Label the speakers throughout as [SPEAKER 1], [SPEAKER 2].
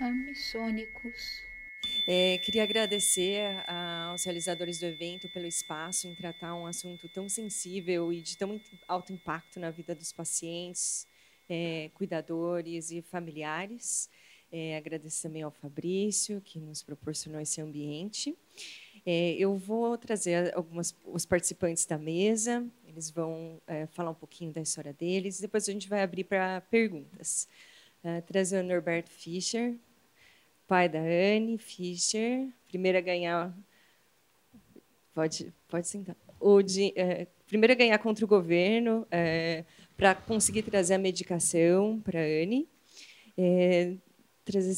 [SPEAKER 1] Amissônicos.
[SPEAKER 2] É, queria agradecer aos realizadores do evento pelo espaço em tratar um assunto tão sensível e de tão alto impacto na vida dos pacientes, é, cuidadores e familiares. É, agradeço também ao Fabrício, que nos proporcionou esse ambiente. É, eu vou trazer algumas os participantes da mesa, eles vão é, falar um pouquinho da história deles, depois a gente vai abrir para perguntas. É, trazer o Norberto Fischer, pai da Anne Fischer, primeira a ganhar. Pode, pode sentar. O de, é, primeiro a ganhar contra o governo é, para conseguir trazer a medicação para a Anne. É,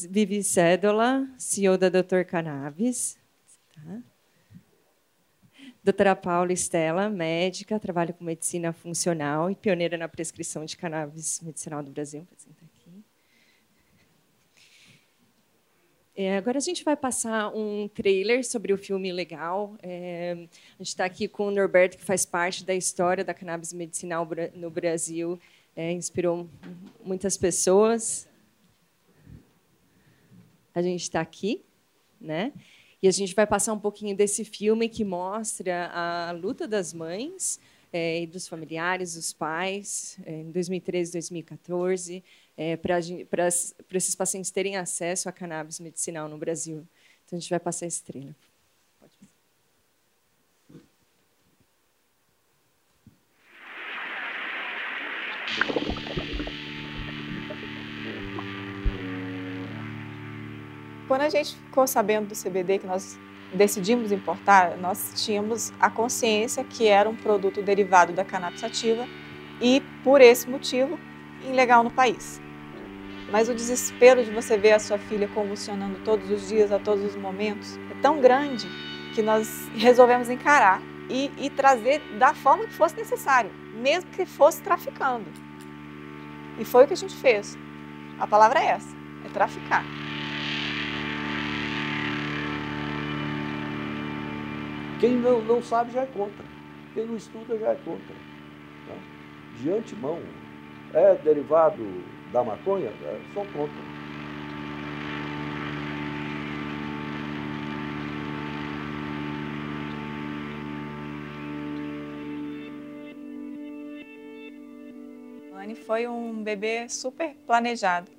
[SPEAKER 2] Vivi Cédola, CEO da Doutor Cannabis. Tá. Doutora Paula Estela, médica, trabalha com medicina funcional e pioneira na prescrição de cannabis medicinal do Brasil. É, agora a gente vai passar um trailer sobre o filme Legal. É, a gente está aqui com o Norberto, que faz parte da história da cannabis medicinal no Brasil. É, inspirou muitas pessoas. A gente está aqui, né? E a gente vai passar um pouquinho desse filme que mostra a luta das mães é, e dos familiares, dos pais, é, em 2013, 2014 é, para esses pacientes terem acesso a cannabis medicinal no Brasil. Então, a gente vai passar esse trailer.
[SPEAKER 3] Quando a gente ficou sabendo do CBD, que nós decidimos importar, nós tínhamos a consciência que era um produto derivado da cannabis e, por esse motivo, ilegal no país. Mas o desespero de você ver a sua filha convulsionando todos os dias, a todos os momentos, é tão grande que nós resolvemos encarar e, e trazer da forma que fosse necessário, mesmo que fosse traficando. E foi o que a gente fez. A palavra é essa: é traficar.
[SPEAKER 4] Quem não, não sabe já é contra. Quem não estuda já é contra. Né? De antemão, é derivado da maconha, é, sou contra.
[SPEAKER 3] Anne foi um bebê super planejado.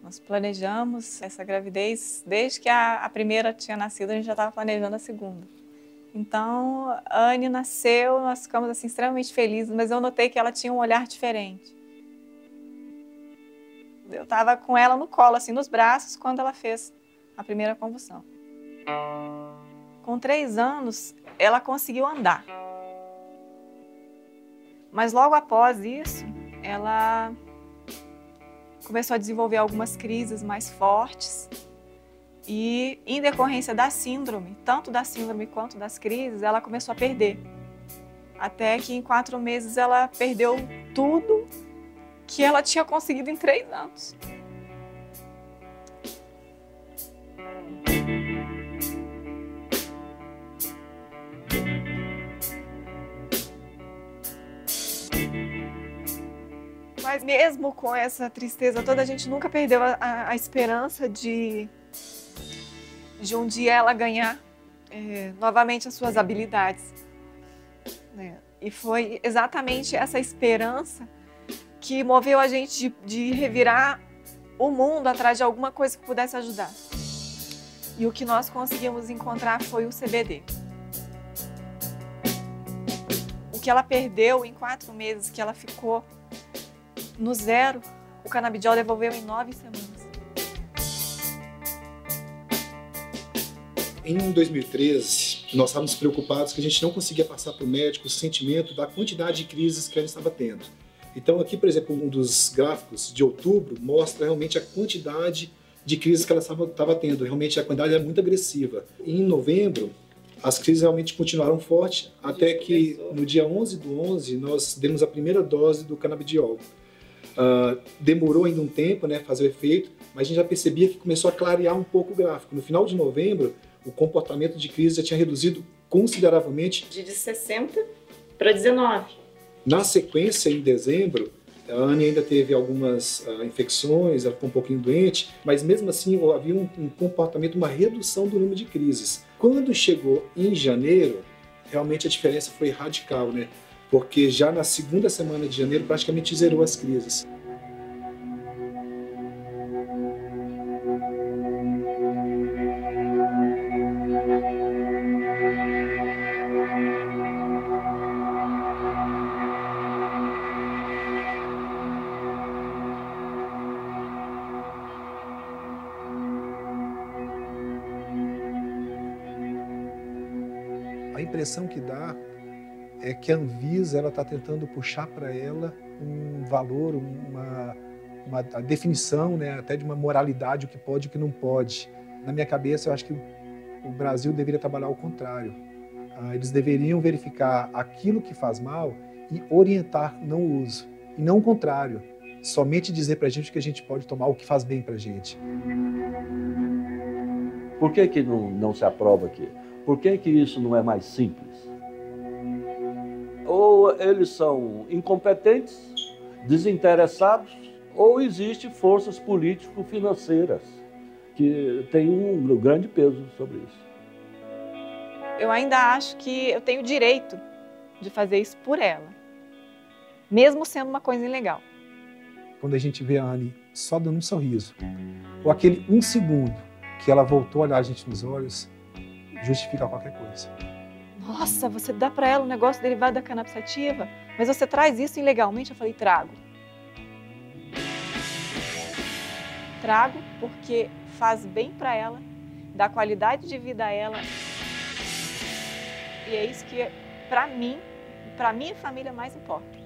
[SPEAKER 3] Nós planejamos essa gravidez desde que a, a primeira tinha nascido, a gente já estava planejando a segunda. Então, a Anne nasceu, nós ficamos assim extremamente felizes, mas eu notei que ela tinha um olhar diferente. Eu estava com ela no colo, assim, nos braços, quando ela fez a primeira convulsão. Com três anos, ela conseguiu andar. Mas logo após isso, ela começou a desenvolver algumas crises mais fortes. E, em decorrência da síndrome, tanto da síndrome quanto das crises, ela começou a perder. Até que em quatro meses ela perdeu tudo que ela tinha conseguido em três anos. Mas mesmo com essa tristeza toda, a gente nunca perdeu a, a, a esperança de, de um dia ela ganhar é, novamente as suas habilidades. Né? E foi exatamente essa esperança que moveu a gente de, de revirar o mundo atrás de alguma coisa que pudesse ajudar. E o que nós conseguimos encontrar foi o CBD. O que ela perdeu em quatro meses, que ela ficou no zero, o canabidiol devolveu em nove semanas.
[SPEAKER 5] Em 2013, nós estávamos preocupados que a gente não conseguia passar para o médico o sentimento da quantidade de crises que ele estava tendo. Então aqui, por exemplo, um dos gráficos de outubro mostra realmente a quantidade de crises que ela estava tendo. Realmente a quantidade é muito agressiva. Em novembro, as crises realmente continuaram fortes, até que no dia 11 do 11 nós demos a primeira dose do canabidiol. Uh, demorou ainda um tempo, né, fazer o efeito, mas a gente já percebia que começou a clarear um pouco o gráfico. No final de novembro, o comportamento de crise já tinha reduzido consideravelmente.
[SPEAKER 6] De 60 para 19.
[SPEAKER 5] Na sequência, em dezembro, A Anne ainda teve algumas uh, infecções, ela ficou um pouquinho doente, mas mesmo assim havia um, um comportamento, uma redução do número de crises. Quando chegou em janeiro, realmente a diferença foi radical, né? Porque já na segunda semana de janeiro praticamente zerou as crises. Impressão que dá é que a Anvisa ela está tentando puxar para ela um valor, uma, uma definição, né, até de uma moralidade, o que pode e o que não pode. Na minha cabeça, eu acho que o Brasil deveria trabalhar ao contrário. Ah, eles deveriam verificar aquilo que faz mal e orientar não o uso, e não o contrário. Somente dizer para a gente que a gente pode tomar o que faz bem para a gente.
[SPEAKER 4] Por que, que não, não se aprova aqui? Por que, que isso não é mais simples? Ou eles são incompetentes, desinteressados, ou existem forças político-financeiras que têm um grande peso sobre isso.
[SPEAKER 3] Eu ainda acho que eu tenho direito de fazer isso por ela, mesmo sendo uma coisa ilegal.
[SPEAKER 5] Quando a gente vê a Anne só dando um sorriso, ou aquele um segundo que ela voltou a olhar a gente nos olhos, justifica qualquer coisa.
[SPEAKER 3] Nossa, você dá para ela um negócio derivado da cannabis mas você traz isso ilegalmente? Eu falei, trago. Trago porque faz bem para ela, dá qualidade de vida a ela. E é isso que, para mim, para minha família, mais importa.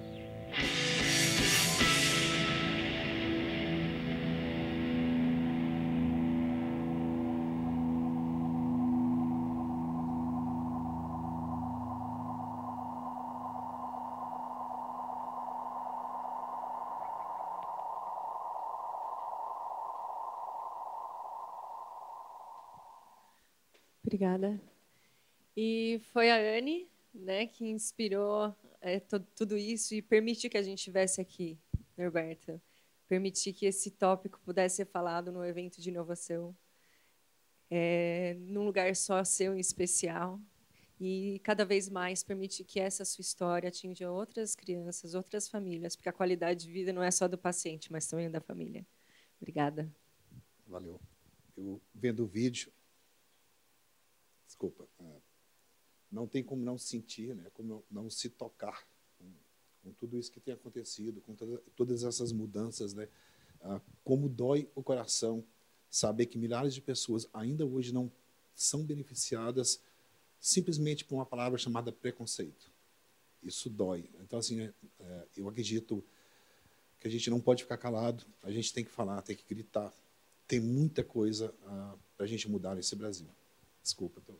[SPEAKER 2] Obrigada. E foi a Anne né, que inspirou é, tudo isso e permitiu que a gente estivesse aqui, Norberto. Permitir que esse tópico pudesse ser falado no evento de inovação, é, num lugar só seu em especial. E cada vez mais permitir que essa sua história atinja outras crianças, outras famílias, porque a qualidade de vida não é só do paciente, mas também da família. Obrigada.
[SPEAKER 5] Valeu. Eu vendo o vídeo, desculpa, é, não tem como não sentir, né, como não se tocar com, com tudo isso que tem acontecido, com toda, todas essas mudanças, né, ah, como dói o coração saber que milhares de pessoas ainda hoje não são beneficiadas simplesmente por uma palavra chamada preconceito. Isso dói. Então, assim, é, é, eu acredito que a gente não pode ficar calado, a gente tem que falar, tem que gritar. Tem muita coisa ah, para a gente mudar nesse Brasil. Desculpa. Tô...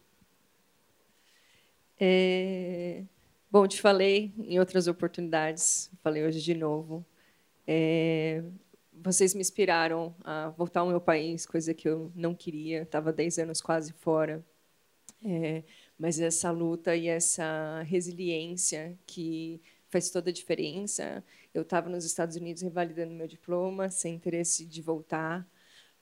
[SPEAKER 2] É... Bom, te falei em outras oportunidades, falei hoje de novo. É... Vocês me inspiraram a voltar ao meu país, coisa que eu não queria, estava 10 anos quase fora. É... Mas essa luta e essa resiliência que faz toda a diferença. Eu estava nos Estados Unidos revalidando meu diploma, sem interesse de voltar.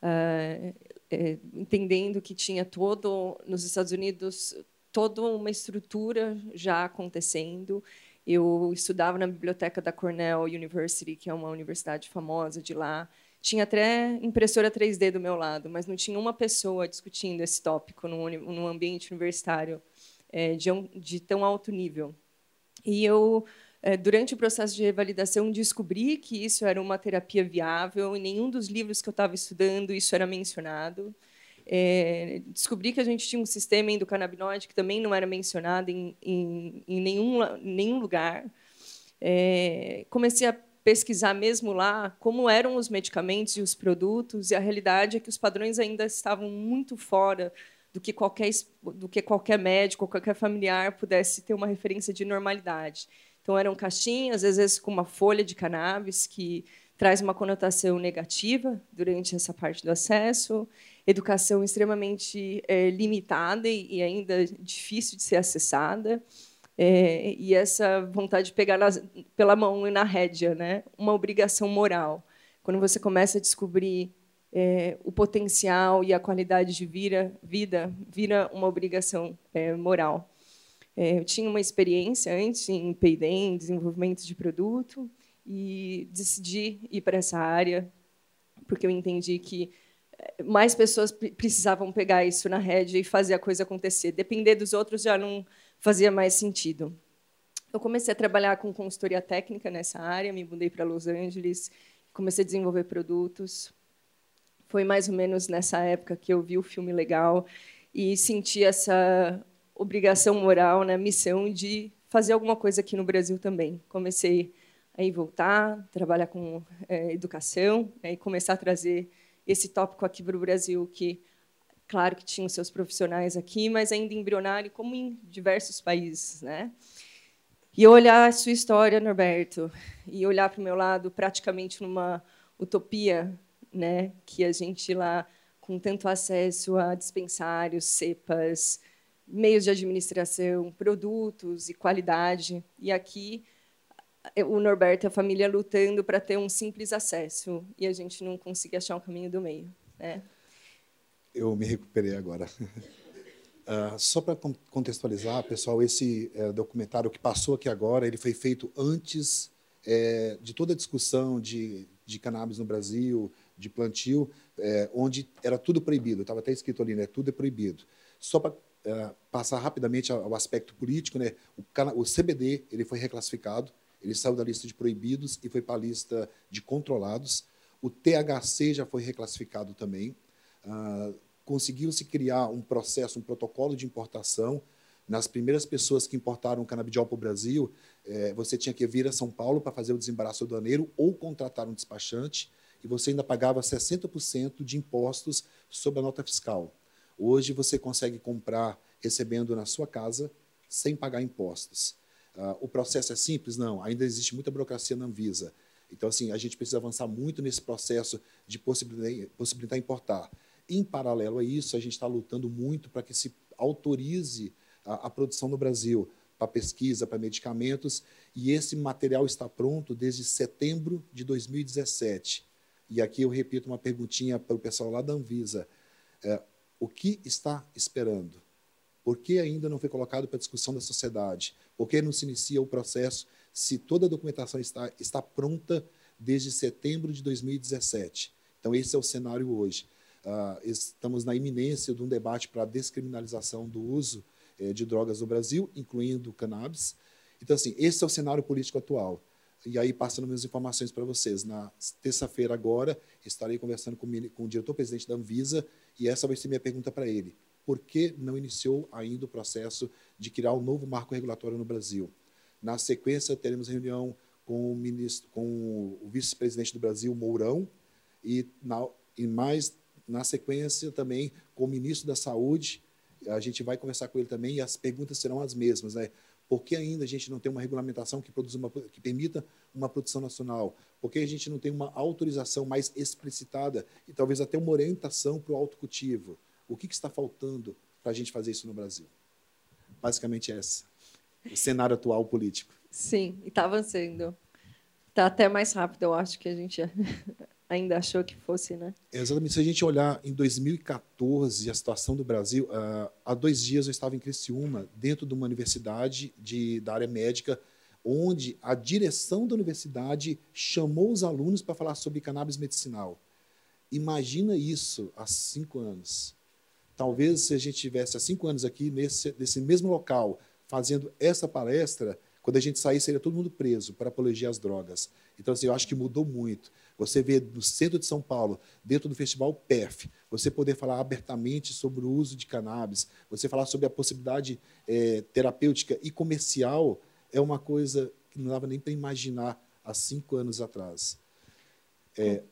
[SPEAKER 2] Uh, é, entendendo que tinha todo nos Estados Unidos toda uma estrutura já acontecendo. Eu estudava na biblioteca da Cornell University, que é uma universidade famosa de lá. Tinha até impressora 3D do meu lado, mas não tinha uma pessoa discutindo esse tópico num, num ambiente universitário é, de, de tão alto nível. E eu durante o processo de revalidação, descobri que isso era uma terapia viável. Em nenhum dos livros que eu estava estudando isso era mencionado. É, descobri que a gente tinha um sistema endocannabinoide que também não era mencionado em, em, em nenhum, nenhum lugar. É, comecei a pesquisar mesmo lá como eram os medicamentos e os produtos, e a realidade é que os padrões ainda estavam muito fora do que qualquer, do que qualquer médico qualquer familiar pudesse ter uma referência de normalidade. Então, eram caixinhas, às vezes com uma folha de cannabis, que traz uma conotação negativa durante essa parte do acesso, educação extremamente é, limitada e, ainda difícil de ser acessada. é, e essa vontade de pegar nas, pela mão e na rédea, né? Uma obrigação moral. Quando você começa a descobrir é, o potencial e a qualidade de vira, vida, vira uma obrigação é, moral. É, eu tinha uma experiência antes em P&D, em desenvolvimento de produto, e decidi ir para essa área porque eu entendi que é, mais pessoas precisavam pegar isso na rédea e fazer a coisa acontecer. Depender dos outros já não fazia mais sentido. Eu comecei a trabalhar com consultoria técnica nessa área, me mudei para Los Angeles, comecei a desenvolver produtos. Foi mais ou menos nessa época que eu vi o filme legal e senti essa obrigação moral, né, missão de fazer alguma coisa aqui no Brasil também. Comecei a voltar, trabalhar com é, educação né, e começar a trazer esse tópico aqui para o Brasil, que claro que tinha os seus profissionais aqui, mas ainda embrionário, como em diversos países, né? E olhar a sua história, Norberto, e olhar para o meu lado praticamente numa utopia, né? Que a gente lá com tanto acesso a dispensários, cepas, meios de administração, produtos e qualidade, e aqui o Norberto e a família lutando para ter um simples acesso e a gente não conseguia achar um caminho do meio, né?
[SPEAKER 5] eu me recuperei agora. Uh, só para contextualizar, pessoal, esse uh, documentário que passou aqui agora, ele foi feito antes uh, de toda a discussão de, de cannabis no Brasil, de plantio, eh, onde era tudo proibido. Estava até escrito ali, né? Tudo é proibido. Só para passar rapidamente ao, aspecto político, né? O, o CBD ele foi reclassificado, ele saiu da lista de proibidos e foi para a lista de controlados. O THC já foi reclassificado também. Ah, conseguiu-se criar um processo, um protocolo de importação. Nas primeiras pessoas que importaram canabidiol para o Brasil, eh, você tinha que vir a São Paulo para fazer o desembaraço aduaneiro ou contratar um despachante, e você ainda pagava 60% de impostos sobre a nota fiscal. Hoje você consegue comprar recebendo na sua casa sem pagar impostos. Uh, o processo é simples? Não, ainda existe muita burocracia na Anvisa. Então, assim, a gente precisa avançar muito nesse processo de possibilitar, importar. Em paralelo a isso, a gente está lutando muito para que se autorize a, a produção no Brasil para pesquisa, para medicamentos, e esse material está pronto desde setembro de 2017. E aqui eu repito uma perguntinha para o pessoal lá da Anvisa. É, o que está esperando? Por que ainda não foi colocado para discussão da sociedade? Por que não se inicia o processo se toda a documentação está, está pronta desde setembro de 2017? Então, esse é o cenário hoje. Uh, estamos na iminência de um debate para a descriminalização do uso eh, de drogas no Brasil, incluindo cannabis. Então, assim, esse é o cenário político atual. E aí, passando minhas informações para vocês. Na terça-feira, agora, estarei conversando com, com o diretor-presidente da Anvisa e essa vai ser minha pergunta para ele. Por que não iniciou ainda o processo de criar um novo marco regulatório no Brasil? Na sequência, teremos reunião com o, ministro, com o vice-presidente do Brasil, Mourão, e, na, e mais na sequência, também com o ministro da Saúde, a gente vai conversar com ele também e as perguntas serão as mesmas, né? Por que ainda a gente não tem uma regulamentação que, produza uma, que permita uma produção nacional? Por que a gente não tem uma autorização mais explicitada e talvez até uma orientação para o autocultivo? O que, que está faltando para a gente fazer isso no Brasil? Basicamente essa, o cenário atual político.
[SPEAKER 2] Sim, e está avançando. Está até mais rápido, eu acho, que a gente ainda achou que fosse, né?
[SPEAKER 5] Exatamente. Se a gente olhar em 2014 a situação do Brasil, uh, há dois dias eu estava em Criciúma, dentro de uma universidade de, da área médica, onde a direção da universidade chamou os alunos para falar sobre cannabis medicinal. Imagina isso há cinco anos. Talvez se a gente tivesse há cinco anos aqui nesse, nesse mesmo local fazendo essa palestra, quando a gente sair, seria todo mundo preso para apologia às drogas. Então, assim, eu acho que mudou muito. Você vê no centro de São Paulo, dentro do festival PEF, você poder falar abertamente sobre o uso de cannabis, você falar sobre a possibilidade é, terapêutica e comercial, é uma coisa que não dava nem para imaginar há cinco anos atrás. É,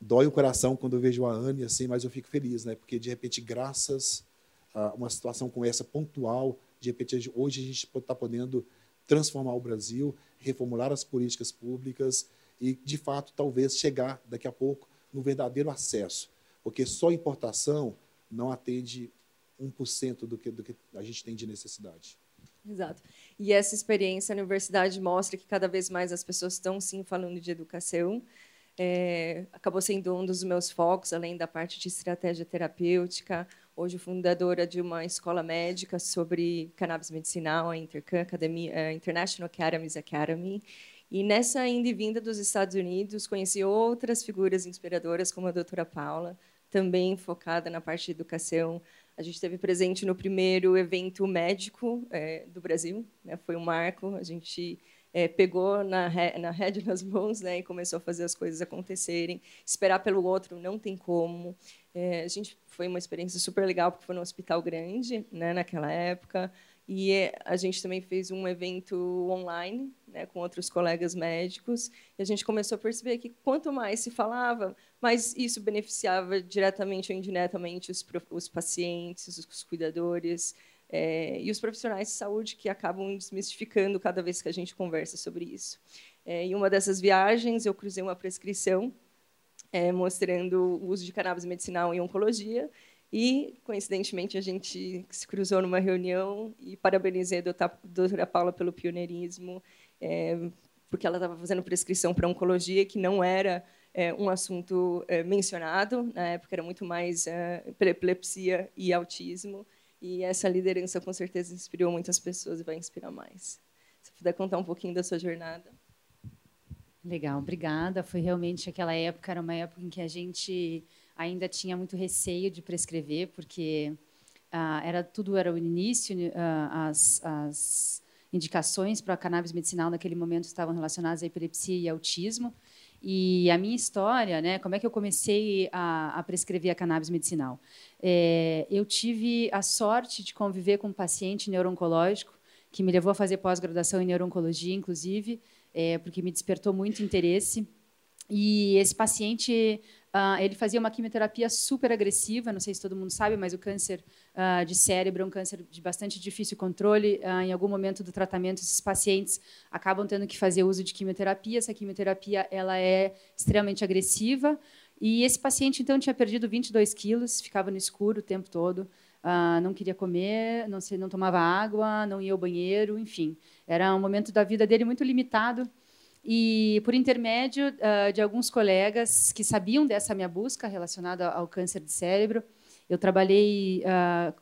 [SPEAKER 5] dói o coração quando eu vejo a Anne, assim, mas eu fico feliz, né? porque, de repente, graças a uma situação como essa, pontual, de repente, hoje a gente está podendo transformar o Brasil, reformular as políticas públicas e, de fato, talvez chegar daqui a pouco no verdadeiro acesso. Porque só importação não atende 1% do que, do que a gente tem de necessidade.
[SPEAKER 2] Exato. E essa experiência na universidade mostra que cada vez mais as pessoas estão sim falando de educação. É, acabou sendo um dos meus focos, além da parte de estratégia terapêutica. Hoje fundadora de uma escola médica sobre cannabis medicinal, a Intercam Academy, a International Academies Academy. E nessa ida e vinda dos Estados Unidos, conheci outras figuras inspiradoras, como a doutora Paula, também focada na parte de educação. A gente esteve presente no primeiro evento médico é, do Brasil, né? foi um marco. A gente é, pegou na, na rede nas mãos né? e começou a fazer as coisas acontecerem. Esperar pelo outro não tem como. É, a gente foi uma experiência super legal porque foi num hospital grande, né? Naquela época. E a gente também fez um evento online né, com outros colegas médicos, e a gente começou a perceber que quanto mais se falava, mais isso beneficiava diretamente ou indiretamente os, os pacientes, os cuidadores é, e os profissionais de saúde que acabam desmistificando cada vez que a gente conversa sobre isso. É, em uma dessas viagens, eu cruzei uma prescrição é, mostrando o uso de cannabis medicinal em oncologia, e, coincidentemente, a gente se cruzou numa reunião e parabenizei a doutora Paula pelo pioneirismo, é, porque ela estava fazendo prescrição para oncologia, que não era é, um assunto é, mencionado, na época era muito mais epilepsia e autismo, e essa liderança, com certeza, inspirou muitas pessoas e vai inspirar mais. Se puder contar um pouquinho da sua jornada.
[SPEAKER 7] Legal, obrigada. Foi realmente aquela época, era uma época em que a gente ainda tinha muito receio de prescrever, porque ah, era tudo era o início, ah, as, as indicações para a cannabis medicinal naquele momento estavam relacionadas à epilepsia e autismo. E a minha história, né, como é que eu comecei a, a prescrever a cannabis medicinal? É, eu tive a sorte de conviver com um paciente neurooncológico que me levou a fazer pós-graduação em neurooncologia, inclusive, é, porque me despertou muito interesse. E esse paciente Uh, ele fazia uma quimioterapia super agressiva, não sei se todo mundo sabe, mas o câncer uh, de cérebro é um câncer de bastante difícil controle. Uh, em algum momento do tratamento, esses pacientes acabam tendo que fazer uso de quimioterapia. Essa quimioterapia ela é extremamente agressiva. E esse paciente, então, tinha perdido 22 quilos, ficava no escuro o tempo todo, não queria comer, não, se, não tomava água, não ia ao banheiro, enfim. Era um momento da vida dele muito limitado. E, por intermédio uh, de alguns colegas que sabiam dessa minha busca relacionada ao câncer de cérebro, eu trabalhei, uh,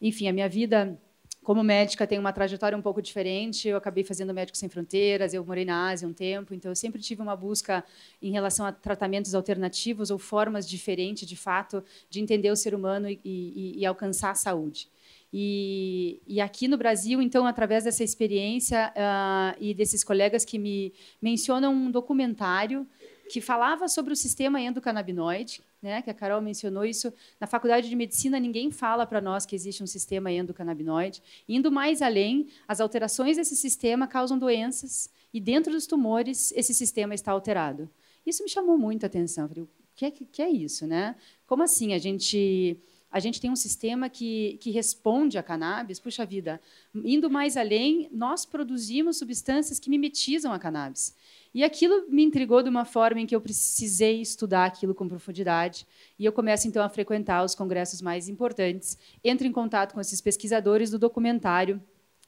[SPEAKER 7] enfim, a minha vida como médica tem uma trajetória um pouco diferente. Eu acabei fazendo Médicos Sem Fronteiras, eu morei na Ásia um tempo, então eu sempre tive uma busca em relação a tratamentos alternativos ou formas diferentes, de fato, de entender o ser humano e, e, e alcançar a saúde. E, e, aqui no Brasil, então, através dessa experiência uh, e desses colegas que me mencionam um documentário que falava sobre o sistema endocannabinoide, né, que a Carol mencionou isso. Na faculdade de medicina, ninguém fala para nós que existe um sistema endocannabinoide. Indo mais além, as alterações desse sistema causam doenças e dentro dos tumores esse sistema está alterado. Isso me chamou muito a atenção. falei, o que é, que é isso, né? Como assim a gente a gente tem um sistema que, que responde à cannabis. Puxa vida, indo mais além, nós produzimos substâncias que mimetizam a cannabis. E aquilo me intrigou de uma forma em que eu precisei estudar aquilo com profundidade. E eu começo, então, a frequentar os congressos mais importantes, entro em contato com esses pesquisadores do documentário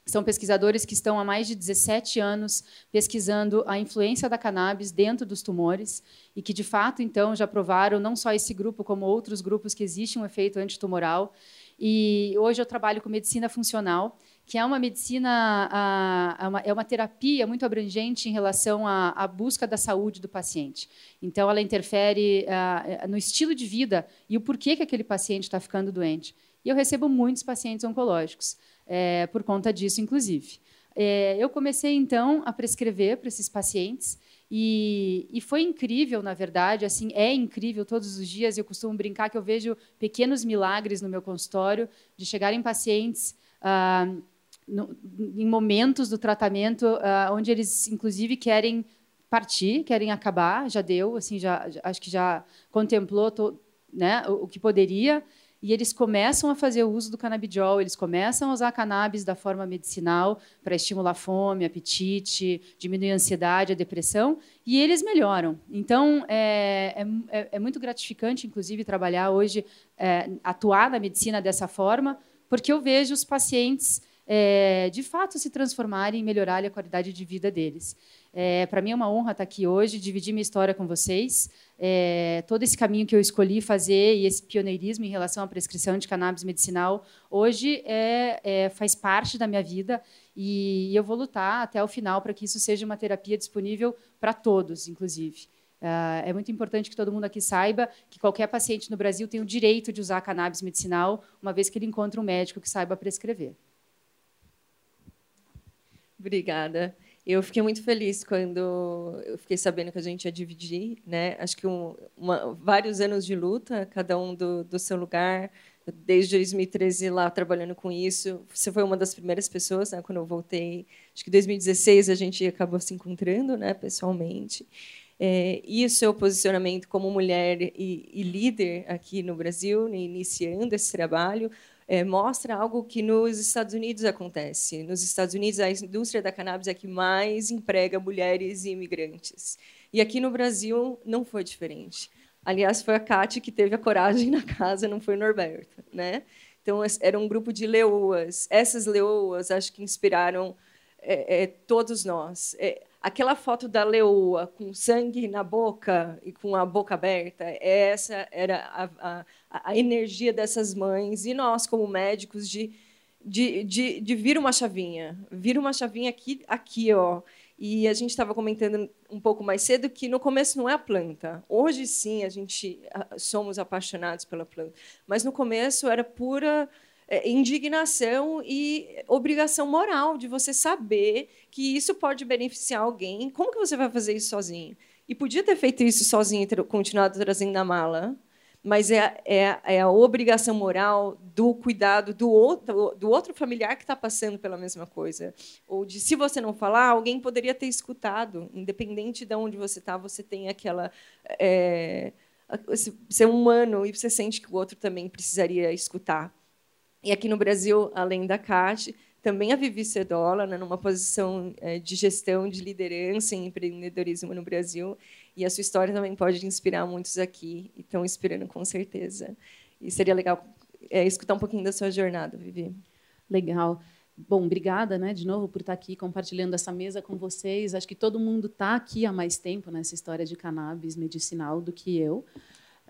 [SPEAKER 7] são pesquisadores que estão há mais de 17 anos pesquisando a influência da cannabis dentro dos tumores e que, de fato, então, já provaram, não só esse grupo, como outros grupos, que existe um efeito antitumoral. E hoje eu trabalho com medicina funcional, que é uma medicina, é uma terapia muito abrangente em relação à, busca da saúde do paciente. Então, ela interfere no estilo de vida e o porquê que aquele paciente está ficando doente. E eu recebo muitos pacientes oncológicos é, por conta disso, inclusive. É, eu comecei, então, a prescrever para esses pacientes e, e, foi incrível, na verdade, assim, é incrível todos os dias. Eu costumo brincar que eu vejo pequenos milagres no meu consultório de chegarem pacientes ah, no, em momentos do tratamento ah, onde eles, inclusive, querem partir, querem acabar. Já deu, assim, já, acho que já contemplou to, né, o, o que poderia e eles começam a fazer o uso do canabidiol, eles começam a usar cannabis da forma medicinal para estimular fome, apetite, diminuir a ansiedade, a depressão, e eles melhoram. Então, é, é, é muito gratificante, inclusive, trabalhar hoje, é, atuar na medicina dessa forma, porque eu vejo os pacientes é, de fato se transformarem e melhorarem a qualidade de vida deles. É, Para mim é uma honra estar aqui hoje, dividir minha história com vocês. É, todo esse caminho que eu escolhi fazer e esse pioneirismo em relação à prescrição de cannabis medicinal hoje é, é faz parte da minha vida e eu vou lutar até o final para que isso seja uma terapia disponível para todos, inclusive. Uh, é muito importante que todo mundo aqui saiba que qualquer paciente no Brasil tem o direito de usar cannabis medicinal, uma vez que ele encontra um médico que saiba prescrever.
[SPEAKER 2] Obrigada. Eu fiquei muito feliz quando eu fiquei sabendo que a gente ia dividir, né? Acho que um, uma, vários anos de luta, cada um do, do seu lugar, desde 2013 lá trabalhando com isso. Você foi uma das primeiras pessoas, né? Quando eu voltei, acho que 2016 a gente acabou se encontrando, né? Pessoalmente. É, e o seu posicionamento como mulher e, e líder aqui no Brasil, né? iniciando esse trabalho, é, mostra algo que nos Estados Unidos acontece. Nos Estados Unidos, a indústria da cannabis é que mais emprega mulheres e imigrantes. E aqui no Brasil não foi diferente. Aliás, foi a Kate que teve a coragem na casa, não foi o Norberto. Né? Então, era um grupo de leoas. Essas leoas, acho que inspiraram é, é, todos nós. É, aquela foto da leoa com sangue na boca e com a boca aberta, essa era a, a, a energia dessas mães e nós, como médicos, de, de, de, de vir uma chavinha, vir uma chavinha aqui, aqui, ó. E a gente estava comentando um pouco mais cedo que no começo não é a planta. Hoje sim a gente somos apaixonados pela planta, mas no começo era pura indignação e obrigação moral de você saber que isso pode beneficiar alguém. Como que você vai fazer isso sozinho? E podia ter feito isso sozinho e continuado trazendo a mala, mas é, é, é a obrigação moral do cuidado do outro, do outro familiar que está passando pela mesma coisa. Ou de, se você não falar, alguém poderia ter escutado. Independente de onde você está, você tem aquela... É, ser humano e você sente que o outro também precisaria escutar. E aqui no Brasil, além da CAT, também a Vivi Cedola, né, numa posição é, de gestão, de liderança em empreendedorismo no Brasil. E a sua história também pode inspirar muitos aqui, e estão inspirando com certeza. E seria legal é, escutar um pouquinho da sua jornada, Vivi.
[SPEAKER 8] Legal. Bom, obrigada, né, de novo por estar aqui compartilhando essa mesa com vocês. Acho que todo mundo está aqui há mais tempo nessa história de cannabis medicinal do que eu.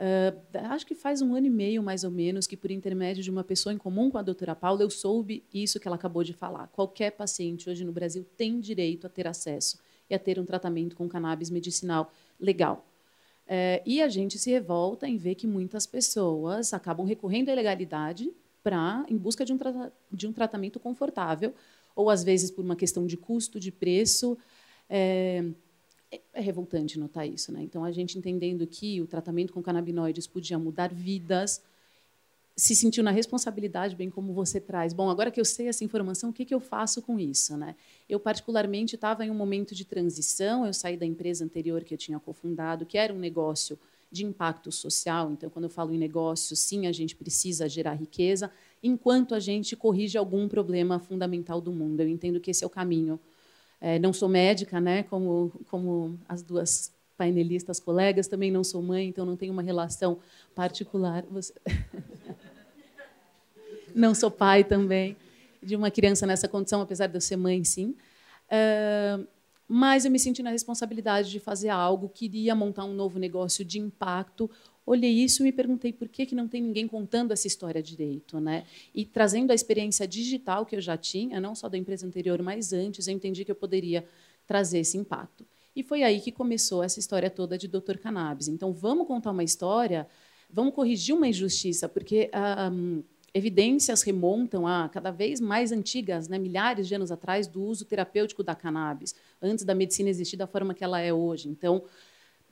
[SPEAKER 8] Uh, acho que faz um ano e meio, mais ou menos, que, por intermédio de uma pessoa em comum com a doutora Paula, eu soube isso que ela acabou de falar. Qualquer paciente hoje no Brasil tem direito a ter acesso e a ter um tratamento com cannabis medicinal legal. Uh, e a gente se revolta em ver que muitas pessoas acabam recorrendo à ilegalidade pra, em busca de um, de um tratamento confortável, ou às vezes por uma questão de custo, de preço. É, é revoltante notar isso. Né? Então, a gente entendendo que o tratamento com canabinoides podia mudar vidas, se sentiu na responsabilidade, bem como você traz. Bom, agora que eu sei essa informação, o que, que eu faço com isso? Né? Eu, particularmente, estava em um momento de transição. Eu saí da empresa anterior que eu tinha cofundado, que era um negócio de impacto social. Então, quando eu falo em negócio, sim, a gente precisa gerar riqueza, enquanto a gente corrige algum problema fundamental do mundo. Eu entendo que esse é o caminho é, não sou médica, né, como, como as duas painelistas colegas, também não sou mãe, então não tenho uma relação particular. Você... não sou pai também de uma criança nessa condição, apesar de eu ser mãe, sim. Uh, mas eu me senti na responsabilidade de fazer algo, queria montar um novo negócio de impacto, olhei isso e me perguntei por que, que não tem ninguém contando essa história direito. Né? E trazendo a experiência digital que eu já tinha, não só da empresa anterior, mas antes, eu entendi que eu poderia trazer esse impacto. E foi aí que começou essa história toda de Dr. Cannabis. Então, vamos contar uma história, vamos corrigir uma injustiça, porque um, evidências remontam a cada vez mais antigas, né, milhares de anos atrás, do uso terapêutico da cannabis, antes da medicina existir da forma que ela é hoje. Então,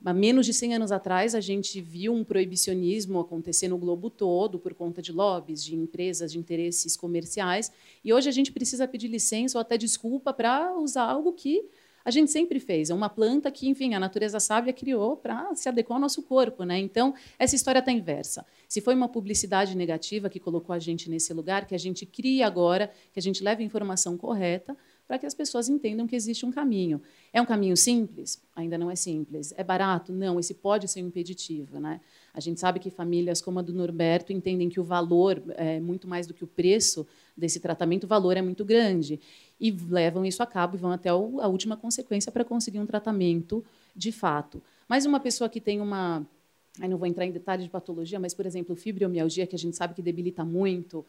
[SPEAKER 8] Há menos de 100 anos atrás, a gente viu um proibicionismo acontecer no globo todo por conta de lobbies, de empresas, de interesses comerciais. E hoje a gente precisa pedir licença ou até desculpa para usar algo que a gente sempre fez. É uma planta que, enfim, a natureza sábia criou para se adequar ao nosso corpo. Né? Então, essa história está inversa. Se foi uma publicidade negativa que colocou a gente nesse lugar, que a gente cria agora, que a gente leve a informação correta, para que as pessoas entendam que existe um caminho. É um caminho simples? Ainda não é simples. É barato? Não, esse pode ser um impeditivo. Né? A gente sabe que famílias como a do Norberto entendem que o valor, é, muito mais do que o preço desse tratamento, o valor é muito grande. E levam isso a cabo e vão até a última consequência para conseguir um tratamento de fato. Mas uma pessoa que tem uma. Aí não vou entrar em detalhes de patologia, mas, por exemplo, fibromialgia, que a gente sabe que debilita muito,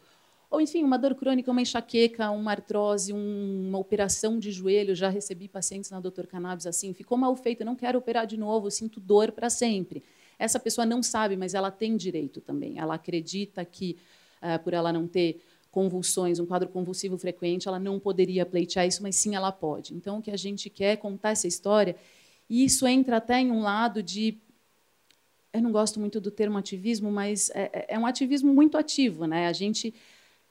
[SPEAKER 8] ou enfim, uma dor crônica, uma enxaqueca, uma artrose, um, uma operação de joelho. Já recebi pacientes na Doutor Cannabis assim, ficou mal feito, não quero operar de novo, sinto dor para sempre. Essa pessoa não sabe, mas ela tem direito também. Ela acredita que, uh, por ela não ter convulsões, um quadro convulsivo frequente, ela não poderia pleitear isso, mas sim ela pode. Então, o que a gente quer é contar essa história, e isso entra até em um lado de. Eu não gosto muito do termo ativismo, mas é, é, é um ativismo muito ativo. Né? A gente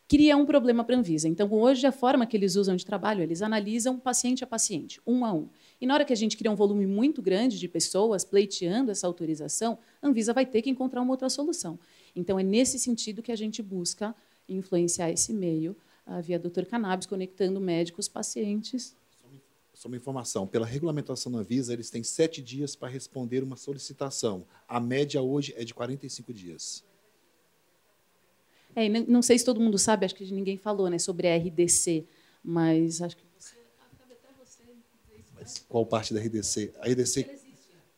[SPEAKER 8] cria um problema para a Anvisa. Então, hoje, a forma que eles usam de trabalho, eles analisam paciente a paciente, um a um. E na hora que a gente cria um volume muito grande de pessoas pleiteando essa autorização, a Anvisa vai ter que encontrar uma outra solução. Então, é nesse sentido que a gente busca influenciar esse meio uh, via Dr. Cannabis, conectando médicos, pacientes.
[SPEAKER 5] Só uma informação: pela regulamentação da Anvisa, eles têm sete dias para responder uma solicitação. A média hoje é de 45 dias.
[SPEAKER 8] É, não sei se todo mundo sabe, acho que ninguém falou né, sobre a RDC, mas acho que
[SPEAKER 5] mas qual parte da RDC? A RDC,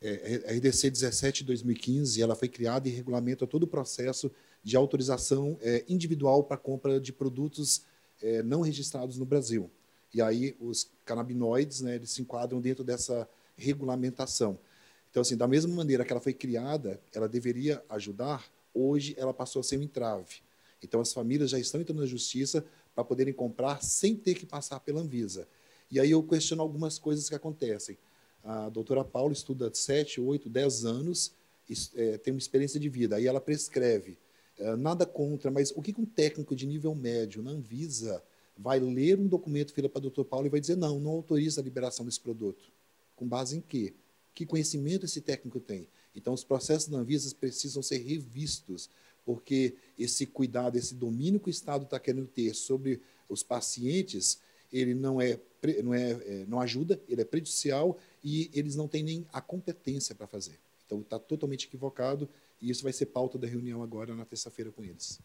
[SPEAKER 5] é, a RDC 17 de 2015, ela foi criada e regulamenta todo o processo de autorização é, individual para compra de produtos é, não registrados no Brasil. E aí os canabinoides, né, eles se enquadram dentro dessa regulamentação. Então, assim, da mesma maneira que ela foi criada, ela deveria ajudar, hoje ela passou a ser um entrave. Então, as famílias já estão entrando na justiça para poderem comprar sem ter que passar pela Anvisa. E aí eu questiono algumas coisas que acontecem. A doutora Paula estuda 7, 8, 10 anos, é, tem uma experiência de vida. Aí ela prescreve. É, nada contra, mas o que um técnico de nível médio na Anvisa vai ler um documento feito para o doutor Paulo e vai dizer, não, não autoriza a liberação desse produto? Com base em quê? Que conhecimento esse técnico tem? Então, os processos da Anvisa precisam ser revistos, porque esse cuidado, esse domínio que o Estado está querendo ter sobre os pacientes, ele não é não, é, é, não ajuda, ele é prejudicial e eles não têm nem a competência para fazer. Então, está totalmente equivocado e isso vai ser pauta da reunião agora na terça-feira com eles.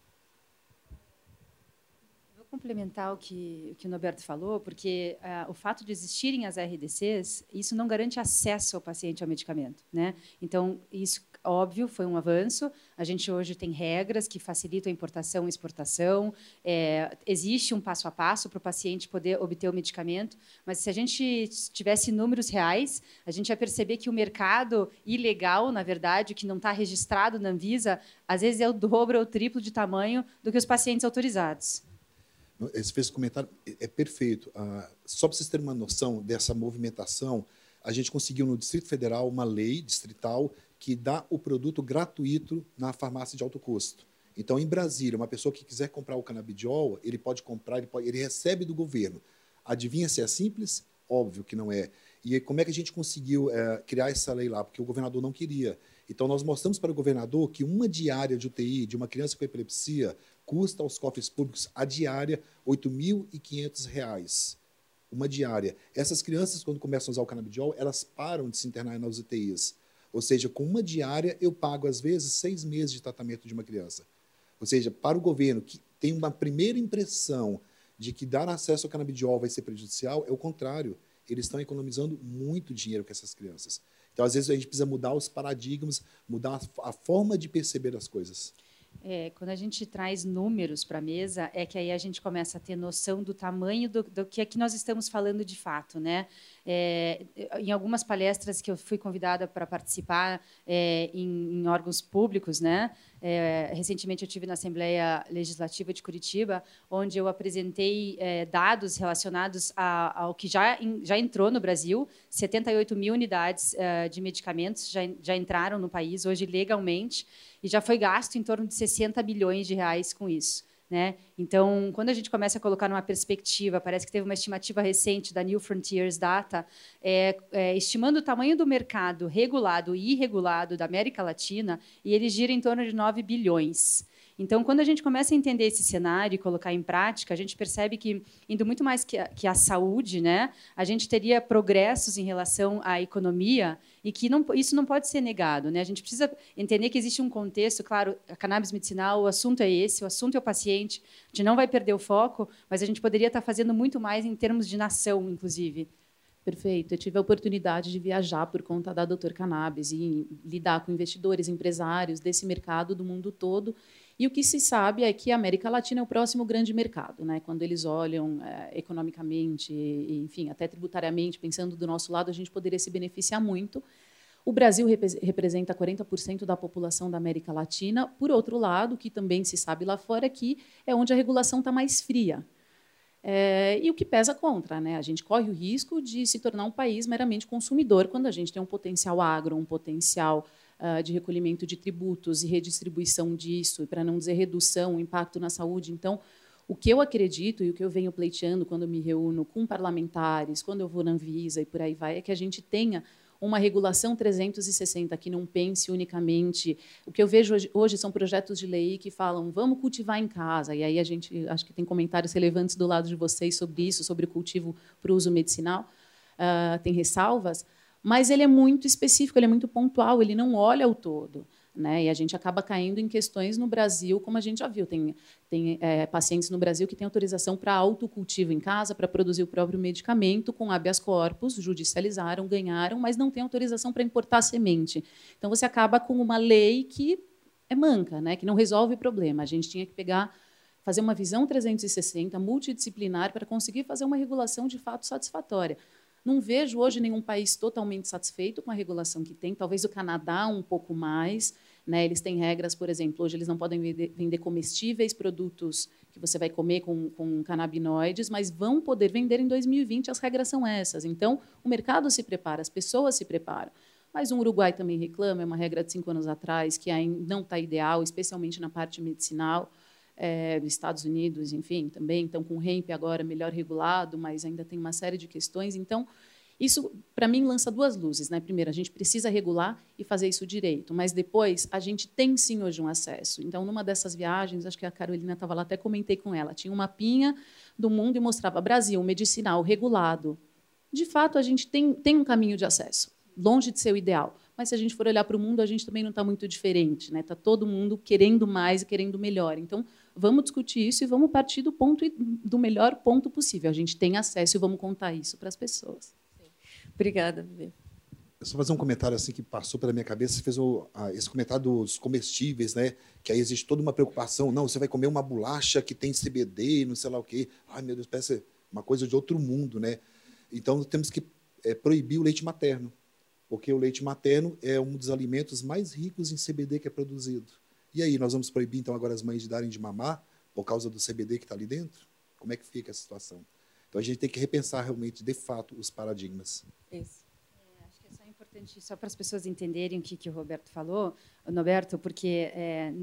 [SPEAKER 7] Vou complementar o que, o que o Norberto falou, porque uh, o fato de existirem as RDCs, isso não garante acesso ao paciente ao medicamento. Né? Então, isso óbvio, foi um avanço. A gente hoje tem regras que facilitam a importação e exportação. É, existe um passo a passo para o paciente poder obter o medicamento, mas se a gente tivesse números reais, a gente ia perceber que o mercado ilegal, na verdade, que não está registrado na Anvisa, às vezes é o dobro ou o triplo de tamanho do que os pacientes autorizados.
[SPEAKER 5] Esse fez comentário é, é perfeito. Ah, só para vocês terem uma noção dessa movimentação, a gente conseguiu no Distrito Federal uma lei distrital que dá o produto gratuito na farmácia de alto custo. Então, em Brasília, uma pessoa que quiser comprar o canabidiol, ele pode comprar, ele, pode, ele recebe do governo. Adivinha se é simples? Óbvio que não é. E como é que a gente conseguiu é, criar essa lei lá? Porque o governador não queria. Então, nós mostramos para o governador que uma diária de UTI de uma criança com epilepsia custa aos cofres públicos a diária R$ 8.500. Uma diária. Essas crianças, quando começam a usar o canabidiol, elas param de se internar nas UTIs. Ou seja, com uma diária eu pago, às vezes, seis meses de tratamento de uma criança. Ou seja, para o governo que tem uma primeira impressão de que dar acesso ao canabidiol vai ser prejudicial, é o contrário. Eles estão economizando muito dinheiro com essas crianças. Então, às vezes, a gente precisa mudar os paradigmas, mudar a forma de perceber as coisas.
[SPEAKER 7] É, quando a gente traz números para a mesa, é que aí a gente começa a ter noção do tamanho do, do que é que nós estamos falando de fato, né? É, em algumas palestras que eu fui convidada para participar é, em, em, órgãos públicos, né? É, recentemente eu tive na Assembleia Legislativa de Curitiba, onde eu apresentei é, dados relacionados a, ao que já, in, já entrou no Brasil, 78 mil unidades é, de medicamentos já, já entraram no país hoje legalmente e já foi gasto em torno de 60 bilhões de reais com isso. Né? Então, quando a gente começa a colocar numa perspectiva, parece que teve uma estimativa recente da New Frontiers Data, é, é, estimando o tamanho do mercado regulado e irregulado da América Latina, e ele gira em torno de 9 bilhões. Então, quando a gente começa a entender esse cenário e colocar em prática, a gente percebe que, indo muito mais que a, que a saúde, né, a gente teria progressos em relação à economia e que não, isso não pode ser negado. Né? A gente precisa entender que existe um contexto, claro, a cannabis medicinal, o assunto é esse, o assunto é o paciente, a gente não vai perder o foco, mas a gente poderia estar fazendo muito mais em termos de nação, inclusive.
[SPEAKER 8] Perfeito. Eu tive a oportunidade de viajar por conta da Doutor Cannabis e lidar com investidores, empresários desse mercado do mundo todo. E o que se sabe é que a América Latina é o próximo grande mercado, né? Quando eles olham é, economicamente, enfim, até tributariamente, pensando do nosso lado, a gente poderia se beneficiar muito. O Brasil rep representa 40% da população da América Latina. Por outro lado, o que também se sabe lá fora é que é onde a regulação está mais fria. É, e o que pesa contra, né? A gente corre o risco de se tornar um país meramente consumidor quando a gente tem um potencial agro, um potencial uh, de recolhimento de tributos e redistribuição disso, para não dizer redução, impacto na saúde. Então, o que eu acredito e o que eu venho pleiteando quando me reúno com parlamentares, quando eu vou na Anvisa e por aí vai, é que a gente tenha uma regulação 360 que não pense unicamente. O que eu vejo hoje, hoje, são projetos de lei que falam vamos cultivar em casa, e aí a gente acho que tem comentários relevantes do lado de vocês sobre isso, sobre o cultivo para uso medicinal, uh, tem ressalvas, mas ele é muito específico, ele é muito pontual, ele não olha o todo. Né? E a gente acaba caindo em questões no Brasil, como a gente já viu. Tem, tem é, pacientes no Brasil que têm autorização para autocultivo em casa, para produzir o próprio medicamento, com habeas corpus, judicializaram, ganharam, mas não tem autorização para importar semente. Então, você acaba com uma lei que é manca, né? que não resolve o problema. A gente tinha que pegar fazer uma visão 360, multidisciplinar, para conseguir fazer uma regulação de fato satisfatória. Não vejo hoje nenhum país totalmente satisfeito com a regulação que tem, talvez o Canadá um pouco mais, né? Eles têm regras, por exemplo, hoje eles não podem vender, comestíveis, produtos que você vai comer com, com canabinoides, mas vão poder vender em 2020. As regras são essas. Então, o mercado se prepara, as pessoas se preparam. Mas o Uruguai também reclama, é uma regra de cinco anos atrás que ainda não está ideal, especialmente na parte medicinal. É, Estados Unidos, enfim, também estão com o hemp agora melhor regulado, mas ainda tem uma série de questões. Então, isso, para mim, lança duas luzes. Né? Primeiro, a gente precisa regular e fazer isso direito, mas depois, a gente tem sim hoje um acesso. Então, numa dessas viagens, acho que a Carolina estava lá, até comentei com ela, tinha um mapinha do mundo e mostrava Brasil, medicinal, regulado. De fato, a gente tem, tem um caminho de acesso, longe de ser o ideal. Mas se a gente for olhar para o mundo, a gente também não está muito diferente. Está né? Tá todo mundo querendo mais e querendo melhor. Então, vamos discutir isso e vamos partir do ponto do melhor ponto possível. A gente tem acesso e vamos contar isso para as pessoas.
[SPEAKER 2] Obrigada, Vivi.
[SPEAKER 5] Eu só fazer um comentário assim que passou pela minha cabeça. Você fez o, ah, esse comentário dos comestíveis, né? Que aí existe toda uma preocupação. Não, você vai comer uma bolacha que tem CBD, não sei lá o quê. Ai, meu Deus, parece uma coisa de outro mundo, né? Então temos que é, proibir o leite materno, porque o leite materno é um dos alimentos mais ricos em CBD que é produzido. E aí, nós vamos proibir então agora as mães de darem de mamar por causa do CBD que está ali dentro? Como é que fica a situação? Então a gente tem que repensar realmente, de fato, os paradigmas.
[SPEAKER 7] Isso. É, acho que é só importante, só para as pessoas entenderem o que, que o Roberto falou, Roberto, porque é,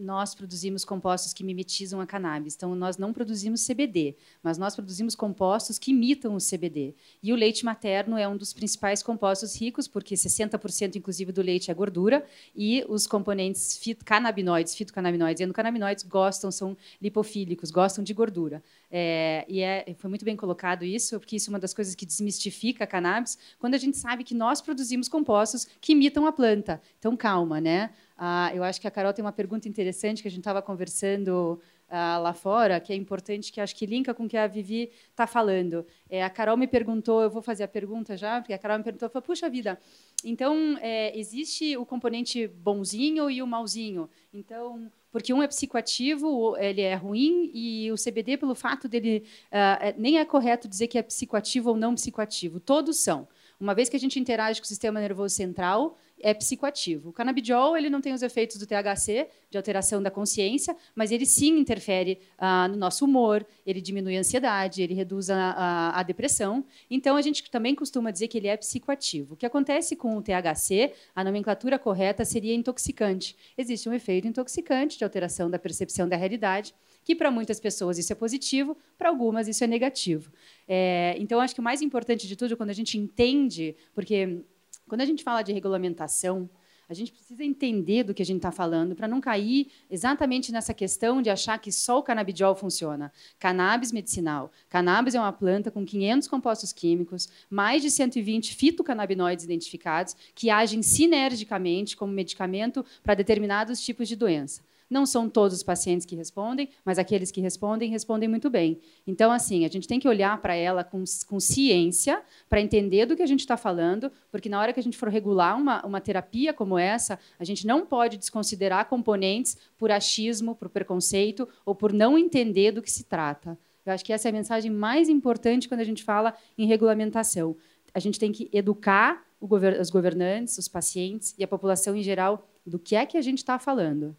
[SPEAKER 7] nós produzimos compostos que mimetizam a cannabis. Então, nós não produzimos CBD, mas nós produzimos compostos que imitam o CBD. E o leite materno é um dos principais compostos ricos, porque 60% inclusive do leite é gordura, e os componentes fitocannabinoides, fitocannabinoides e endocannabinoides gostam, são lipofílicos, gostam de gordura. É, e é, foi muito bem colocado isso, porque isso é uma das coisas que desmistifica a cannabis, quando a gente sabe que nós produzimos compostos que imitam a planta. Então, calma, né? Ah, eu acho que a Carol tem uma pergunta interessante que a gente estava conversando ah, lá fora, que é importante, que acho que linka com o que a Vivi está falando. É, a Carol me perguntou, eu vou fazer a pergunta já, porque a Carol me perguntou, falou, puxa vida, então é, existe o componente bonzinho e o malzinho. Então, porque um é psicoativo, ele é ruim, e o CBD, pelo fato dele, uh, nem é correto dizer que é psicoativo ou não psicoativo, todos são. Uma vez que a gente interage com o sistema nervoso central, é psicoativo. O canabidiol ele não tem os efeitos do THC, de alteração da consciência, mas ele sim interfere ah, no nosso humor, ele diminui a ansiedade, ele reduz a, a, a, depressão. Então, a gente também costuma dizer que ele é psicoativo. O que acontece com o THC, a nomenclatura correta seria intoxicante. Existe um efeito intoxicante de alteração da percepção da realidade, que para muitas pessoas isso é positivo, para algumas isso é negativo. É, então, acho que o mais importante de tudo, quando a gente entende, porque quando a gente fala de regulamentação, A gente precisa entender do que a gente está falando para não cair exatamente nessa questão de achar que só o canabidiol funciona. Cannabis medicinal. Cannabis é uma planta com 500 compostos químicos, mais de 120 fitocannabinoides identificados que agem sinergicamente como medicamento para determinados tipos de doença. Não são todos os pacientes que respondem, mas aqueles que respondem, respondem muito bem. Então, assim, a gente tem que olhar para ela com, com ciência, para entender do que a gente está falando, porque na hora que a gente for regular uma, uma terapia como essa, a gente não pode desconsiderar componentes por achismo, por preconceito ou por não entender do que se trata. Eu acho que essa é a mensagem mais importante quando a gente fala em regulamentação. A gente tem que educar os governantes, os pacientes e a população em geral do que é que a gente está falando.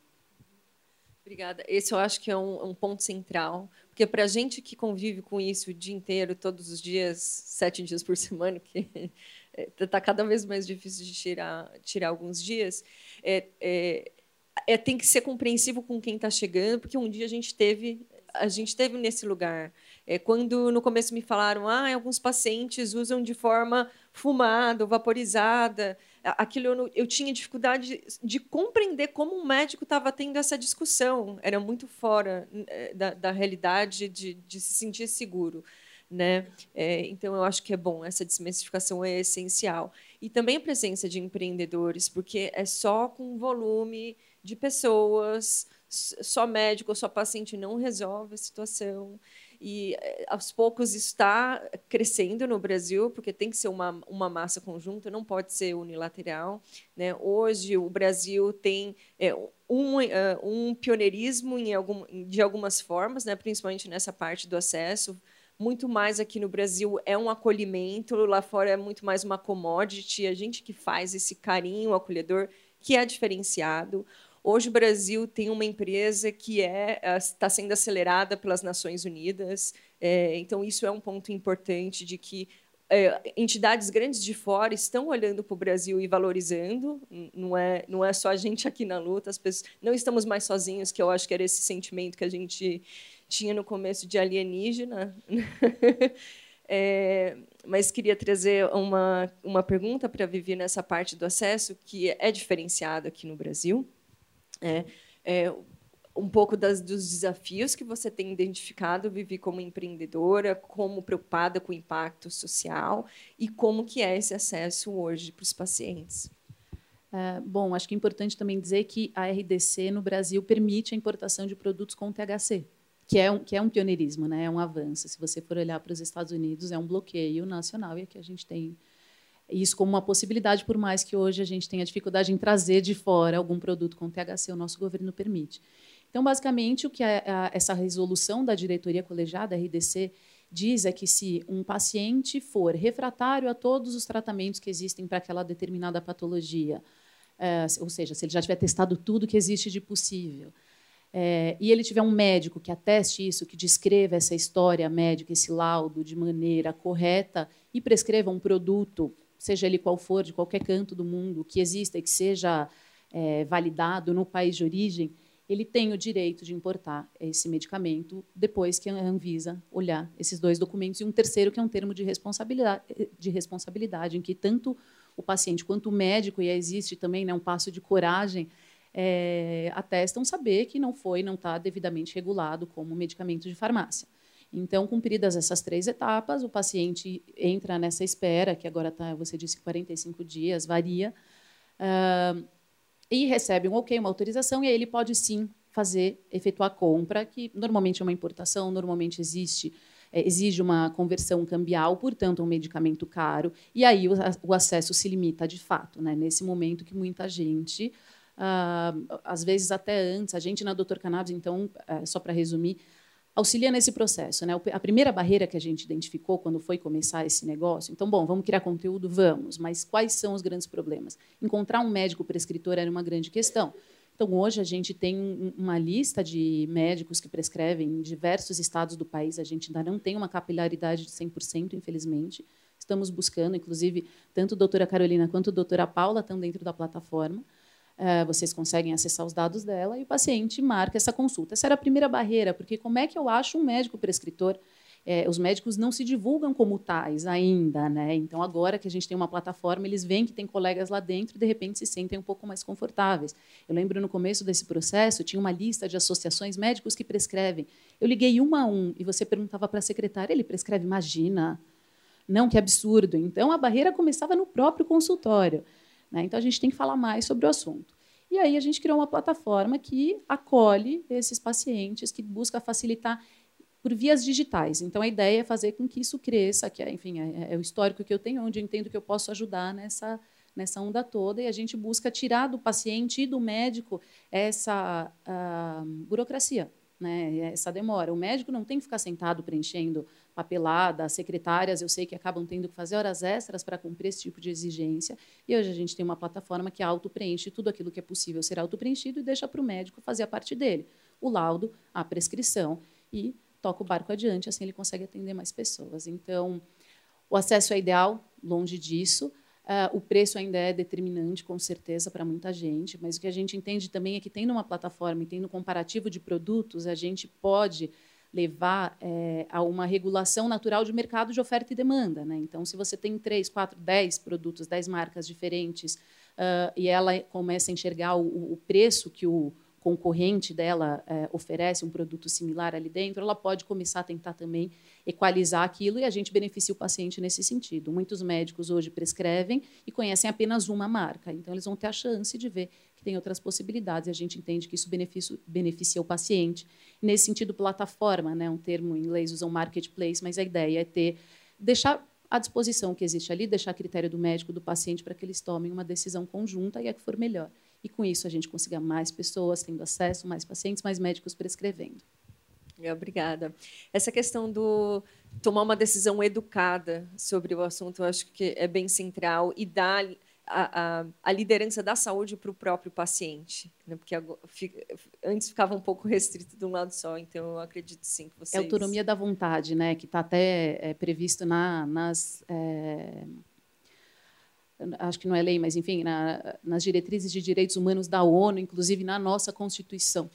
[SPEAKER 2] Obrigada. Esse eu acho que é um, um ponto central, porque para a gente que convive com isso o dia inteiro, todos os dias, sete dias por semana, que está é, cada vez mais difícil de tirar, tirar alguns dias, é, é, é tem que ser compreensivo com quem está chegando, porque um dia a gente teve a gente teve nesse lugar. É, quando no começo me falaram, ah, alguns pacientes usam de forma fumada, vaporizada, aquilo eu, eu tinha dificuldade de, de, compreender como um médico estava tendo essa discussão. Era muito fora é, da, da realidade de, de, se sentir seguro. Né? É, então, eu acho que é bom, essa desmistificação é essencial. E também a presença de empreendedores, porque é só com volume de pessoas, só médico ou só paciente não resolve a situação e eh, aos poucos está crescendo no Brasil, porque tem que ser uma, uma massa conjunta, não pode ser unilateral. Né? Hoje, o Brasil tem é, um, uh, um pioneirismo em algum, de algumas formas, né? principalmente nessa parte do acesso. Muito mais aqui no Brasil é um acolhimento, lá fora é muito mais uma commodity, a gente que faz esse carinho acolhedor que é diferenciado. Hoje o Brasil tem uma empresa que é está sendo acelerada pelas Nações Unidas, é, então isso é um ponto importante de que é, entidades grandes de fora estão olhando para o Brasil e valorizando. Não é não é só a gente aqui na luta, as pessoas não estamos mais sozinhos, que eu acho que era esse sentimento que a gente tinha no começo de alienígena. É, mas queria trazer uma, uma pergunta para viver nessa parte do acesso que é diferenciada aqui no Brasil. É, é, um pouco das, dos desafios que você tem identificado, Vivi, como empreendedora, como preocupada com o impacto social e como que é esse acesso hoje para os pacientes.
[SPEAKER 8] É, bom, acho que é importante também dizer que a RDC no Brasil permite a importação de produtos com THC, que é um, que é um pioneirismo, né? é um avanço. Se você for olhar para os Estados Unidos, é um bloqueio nacional e aqui a gente tem isso como uma possibilidade, por mais que hoje a gente tenha dificuldade em trazer de fora algum produto com THC, o nosso governo permite. Então, basicamente, o que a, a, essa resolução da diretoria colegiada, RDC, diz é que se um paciente for refratário a todos os tratamentos que existem para aquela determinada patologia, é, ou seja, se ele já tiver testado tudo que existe de possível, é, e ele tiver um médico que ateste isso, que descreva essa história médica, esse laudo de maneira correta e prescreva um produto seja ele qual for, de qualquer canto do mundo, que exista e que seja é, validado no país de origem, ele tem o direito de importar esse medicamento depois que a Anvisa olhar esses dois documentos. E um terceiro, que é um termo de responsabilidade, de responsabilidade em que tanto o paciente quanto o médico, e existe também né, um passo de coragem, é, atestam saber que não foi, não está devidamente regulado como medicamento de farmácia. Então, cumpridas essas três etapas, o paciente entra nessa espera, que agora está, você disse, 45 dias, varia, uh, e recebe um ok, uma autorização, e aí ele pode sim fazer, efetuar a compra, que normalmente é uma importação, normalmente existe é, exige uma conversão cambial, portanto, um medicamento caro, e aí o, o acesso se limita de fato. Né? Nesse momento que muita gente, uh, às vezes até antes, a gente na Doutor Cannabis, então, uh, só para resumir, auxilia nesse processo. Né? A primeira barreira que a gente identificou quando foi começar esse negócio, então, bom, vamos criar conteúdo? Vamos, mas quais são os grandes problemas? Encontrar um médico prescritor era uma grande questão. Então, hoje, a gente tem uma lista de médicos que prescrevem em diversos estados do país. A gente ainda não tem uma capilaridade de 100%, infelizmente. Estamos buscando, inclusive, tanto a doutora Carolina quanto a doutora Paula estão dentro da plataforma. Uh, vocês conseguem acessar os dados dela e o paciente marca essa consulta. Essa era a primeira barreira, porque como é que eu acho um médico prescritor? é, os médicos não se divulgam como tais ainda, né? Então agora que a gente tem uma plataforma, eles veem que tem colegas lá dentro e de repente se sentem um pouco mais confortáveis. Eu lembro no começo desse processo tinha uma lista de associações médicos que prescrevem. Eu liguei um a um e você perguntava para a secretária, ele prescreve? Imagina, não que absurdo. Então a barreira começava no próprio consultório. Né? Então a gente tem que falar mais sobre o assunto. E aí a gente criou uma plataforma que acolhe esses pacientes, que busca facilitar por vias digitais. Então, a ideia é fazer com que isso cresça, que é, enfim, é, é, o histórico que eu tenho, onde eu entendo que eu posso ajudar nessa, nessa onda toda, e a gente busca tirar do paciente e do médico essa burocracia, né, essa demora. O médico não tem que ficar sentado preenchendo papelada, as secretárias, eu sei que acabam tendo que fazer horas extras para cumprir esse tipo de exigência, e hoje a gente tem uma plataforma que auto-preenche tudo aquilo que é possível ser auto-preenchido e deixa para o médico fazer a parte dele, o laudo, a prescrição e toca o barco adiante, assim ele consegue atender mais pessoas. Então, o acesso é ideal, longe disso. Uh, o preço ainda é determinante, com certeza, para muita gente, mas o que a gente entende também é que, tendo uma plataforma e tendo um comparativo de produtos, a gente pode levar é, a uma regulação natural de mercado de oferta e demanda. Né? Então, se você tem três, quatro, dez produtos, dez marcas diferentes, uh, e ela começa a enxergar o, o preço que o concorrente dela é, oferece um produto similar ali dentro, ela pode começar a tentar também equalizar aquilo e a gente beneficia o paciente nesse sentido. Muitos médicos hoje prescrevem e conhecem apenas uma marca, então eles vão ter a chance de ver que tem outras possibilidades e a gente entende que isso beneficia, beneficia o paciente. Nesse sentido, plataforma, né, um termo em inglês usam marketplace, mas a ideia é ter deixar à disposição que existe ali, deixar a critério do médico, do paciente, para que eles tomem uma decisão conjunta e a que for melhor e com isso a gente consiga mais pessoas tendo acesso, mais pacientes, mais médicos prescrevendo.
[SPEAKER 2] Obrigada. Essa questão do tomar uma decisão educada sobre o assunto, eu acho que é bem central e dar a, a, a liderança da saúde para o próprio paciente, né? porque antes ficava um pouco restrito de um lado só, então eu acredito sim que vocês...
[SPEAKER 8] É a autonomia da vontade, né? que está até é, previsto na, nas... É acho que não é lei, mas enfim, na, nas diretrizes de direitos humanos da ONU, inclusive na nossa Constituição.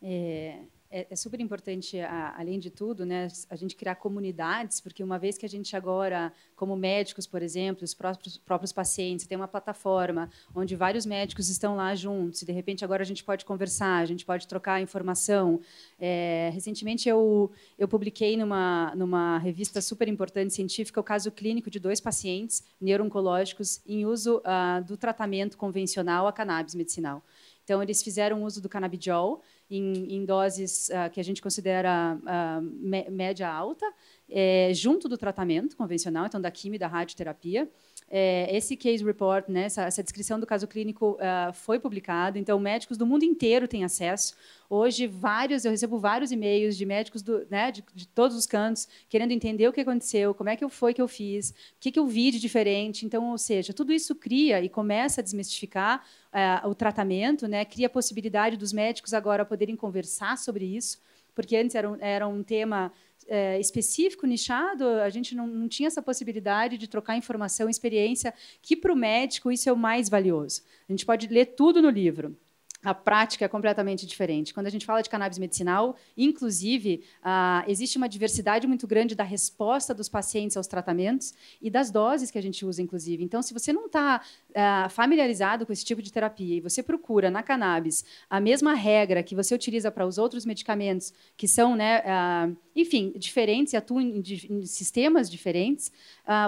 [SPEAKER 7] É, é, é super importante, além de tudo, né, a gente criar comunidades, porque uma vez que a gente agora, como médicos, por exemplo, os próprios, próprios pacientes, tem uma plataforma onde vários médicos estão lá juntos, e de repente agora a gente pode conversar, a gente pode trocar informação. É, recentemente eu, eu publiquei numa, numa revista super importante científica o caso clínico de dois pacientes neurooncológicos em uso uh, do tratamento convencional a cannabis medicinal. Então, eles fizeram uso do canabidiol, em, em doses uh, que a gente considera uh, média alta, é, junto do tratamento convencional, então da quimio e da radioterapia. É, esse case report, né, essa, essa, descrição do caso clínico uh, foi publicado, então médicos do mundo inteiro têm acesso. Hoje, vários, eu recebo vários e-mails de médicos do, né, de, de, todos os cantos, querendo entender o que aconteceu, como é que foi que eu fiz, o que, que eu vi de diferente. Então, ou seja, tudo isso cria e começa a desmistificar uh, o tratamento, né, cria a possibilidade dos médicos agora poderem conversar sobre isso, porque antes era um, era um tema é, específico, nichado, a gente não, não, tinha essa possibilidade de trocar informação, experiência, que para o médico isso é o mais valioso. A gente pode ler tudo no livro, a prática é completamente diferente. Quando a gente fala de cannabis medicinal, inclusive, ah, existe uma diversidade muito grande da resposta dos pacientes aos tratamentos e das doses que a gente usa, inclusive. Então, se você não está ah, familiarizado com esse tipo de terapia e você procura na cannabis a mesma regra que você utiliza para os outros medicamentos, que são, né, ah, enfim, diferentes e atuam em, em sistemas diferentes,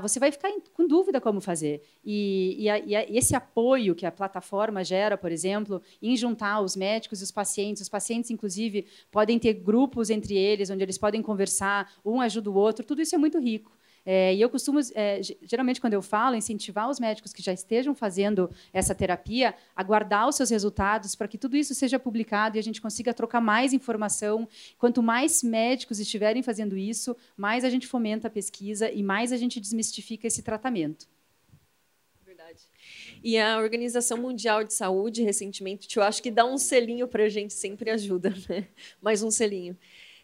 [SPEAKER 7] você vai ficar em, com dúvida como fazer. E, e, a, e, esse apoio que a plataforma gera, por exemplo, em juntar os médicos e os pacientes. Os pacientes, inclusive, podem ter grupos entre eles, onde eles podem conversar, um ajuda o outro. Tudo isso é muito rico. É, e eu costumo, é, geralmente, quando eu falo, incentivar os médicos que já estejam fazendo essa terapia a guardar os seus resultados para que tudo isso seja publicado e a gente consiga trocar mais informação. Quanto mais médicos estiverem fazendo isso, mais a gente fomenta a pesquisa e mais a gente desmistifica esse tratamento.
[SPEAKER 2] E a Organização Mundial de Saúde, recentemente, eu acho que dá um selinho para a gente, sempre ajuda, né? mais um selinho.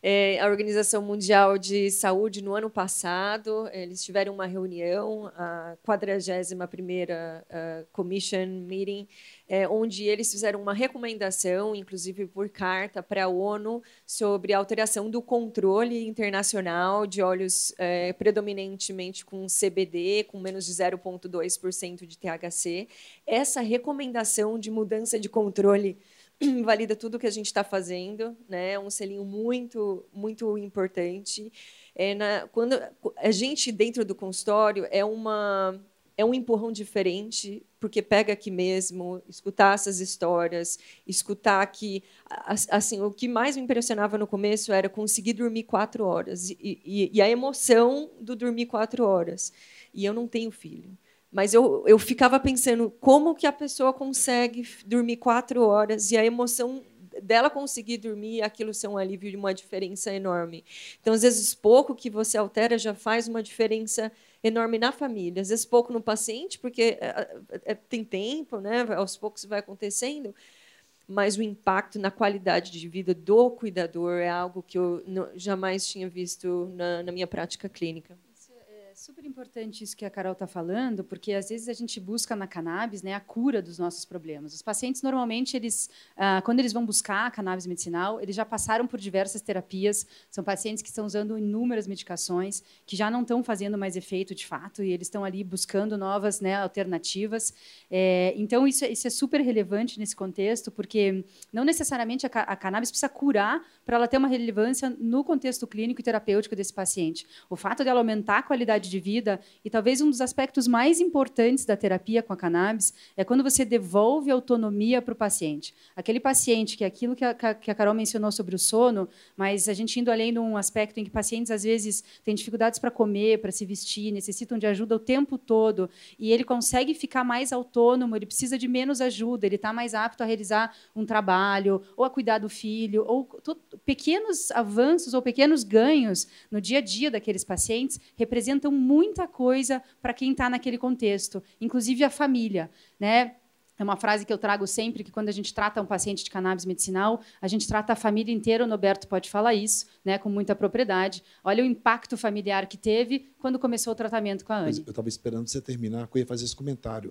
[SPEAKER 2] É, a Organização Mundial de Saúde, no ano passado, eles tiveram uma reunião, a 41ª uh, Commission Meeting, é, onde eles fizeram uma recomendação, inclusive por carta, para a ONU sobre a alteração do controle internacional de óleos é, predominantemente com CBD, com menos de 0,2% de THC. Essa recomendação de mudança de controle valida tudo que a gente está fazendo, né? É um selinho muito, muito importante. É na, quando a gente dentro do consultório é uma é um empurrão diferente, porque pega aqui mesmo, escutar essas histórias, escutar que assim o que mais me impressionava no começo era conseguir dormir quatro horas e, e, e a emoção do dormir quatro horas. E eu não tenho filho. Mas eu, eu ficava pensando como que a pessoa consegue dormir quatro horas e a emoção dela conseguir dormir, aquilo ser um alívio de uma diferença enorme. Então, às vezes, pouco que você altera já faz uma diferença enorme na família. Às vezes, pouco no paciente, porque é, é, tem tempo, né? aos poucos vai acontecendo, mas o impacto na qualidade de vida do cuidador é algo que eu não, jamais tinha visto na, na minha prática clínica
[SPEAKER 7] super importante isso que a Carol está falando, porque às vezes a gente busca na cannabis né, a cura dos nossos problemas. Os pacientes, normalmente, eles, ah, quando eles vão buscar a cannabis medicinal, eles já passaram por diversas terapias, são pacientes que estão usando inúmeras medicações, que já não estão fazendo mais efeito de fato, e eles estão ali buscando novas né, alternativas. É, então, isso, é, isso é super relevante nesse contexto, porque não necessariamente a, a cannabis precisa curar para ela ter uma relevância no contexto clínico e terapêutico desse paciente. O fato dela aumentar a qualidade de vida. E talvez um dos aspectos mais importantes da terapia com a cannabis é quando você devolve autonomia para o paciente. Aquele paciente que é aquilo que a, que a Carol mencionou sobre o sono, mas a gente indo além de um aspecto em que pacientes às vezes têm dificuldades para comer, para se vestir, necessitam de ajuda o tempo todo, e ele consegue ficar mais autônomo, ele precisa de menos ajuda, ele está mais apto a realizar um trabalho, ou a cuidar do filho, ou pequenos avanços ou pequenos ganhos no dia a dia daqueles pacientes representam muita coisa para quem está naquele contexto, inclusive a família. Né? É uma frase que eu trago sempre, que quando a gente trata um paciente de cannabis medicinal, a gente trata a família inteira, o Noberto pode falar isso, né, com muita propriedade. Olha o impacto familiar que teve quando começou o tratamento com a Anne.
[SPEAKER 5] Eu estava esperando você terminar, que eu ia fazer esse comentário.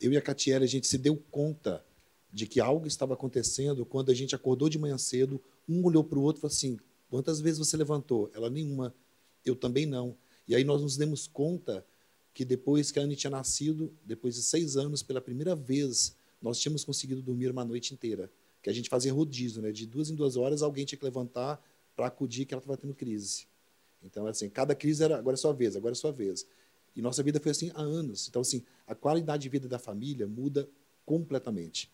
[SPEAKER 5] eu e a Catiele, a gente se deu conta de que algo estava acontecendo quando a gente acordou de manhã cedo, um olhou para o outro e falou assim, quantas vezes você levantou? Ela, nenhuma. Eu também não. E aí nós nos demos conta que depois que a Anne tinha nascido, depois de seis anos, pela primeira vez, nós tínhamos conseguido dormir uma noite inteira. Que a gente fazia rodízio, né? De duas em duas horas, alguém tinha que levantar para acudir que ela estava tendo crise. Então, assim, cada crise era agora é sua vez, agora é sua vez. E nossa vida foi assim há anos. Então, assim, a qualidade de vida da família muda completamente.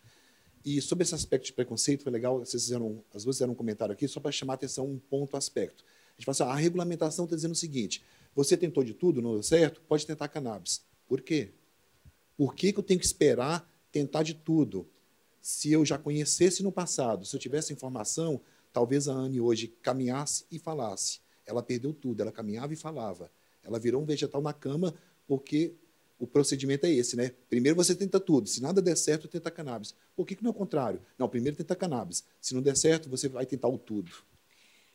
[SPEAKER 5] E sobre esse aspecto de preconceito, foi legal, vocês fizeram, as duas fizeram um comentário aqui, só para chamar a atenção um ponto, aspecto. A gente fala assim, a regulamentação está dizendo o seguinte, você tentou de tudo, não deu certo? Pode tentar cannabis. Por quê? Por que, que eu tenho que esperar tentar de tudo? Se eu já conhecesse no passado, se eu tivesse informação, talvez a Anne hoje caminhasse e falasse. Ela perdeu tudo, ela caminhava e falava. Ela virou um vegetal na cama porque o procedimento é esse, né? Primeiro você tenta tudo. Se nada der certo, tenta cannabis. Por que, que não é o contrário? Não, primeiro tenta cannabis. Se não der certo, você vai tentar o tudo.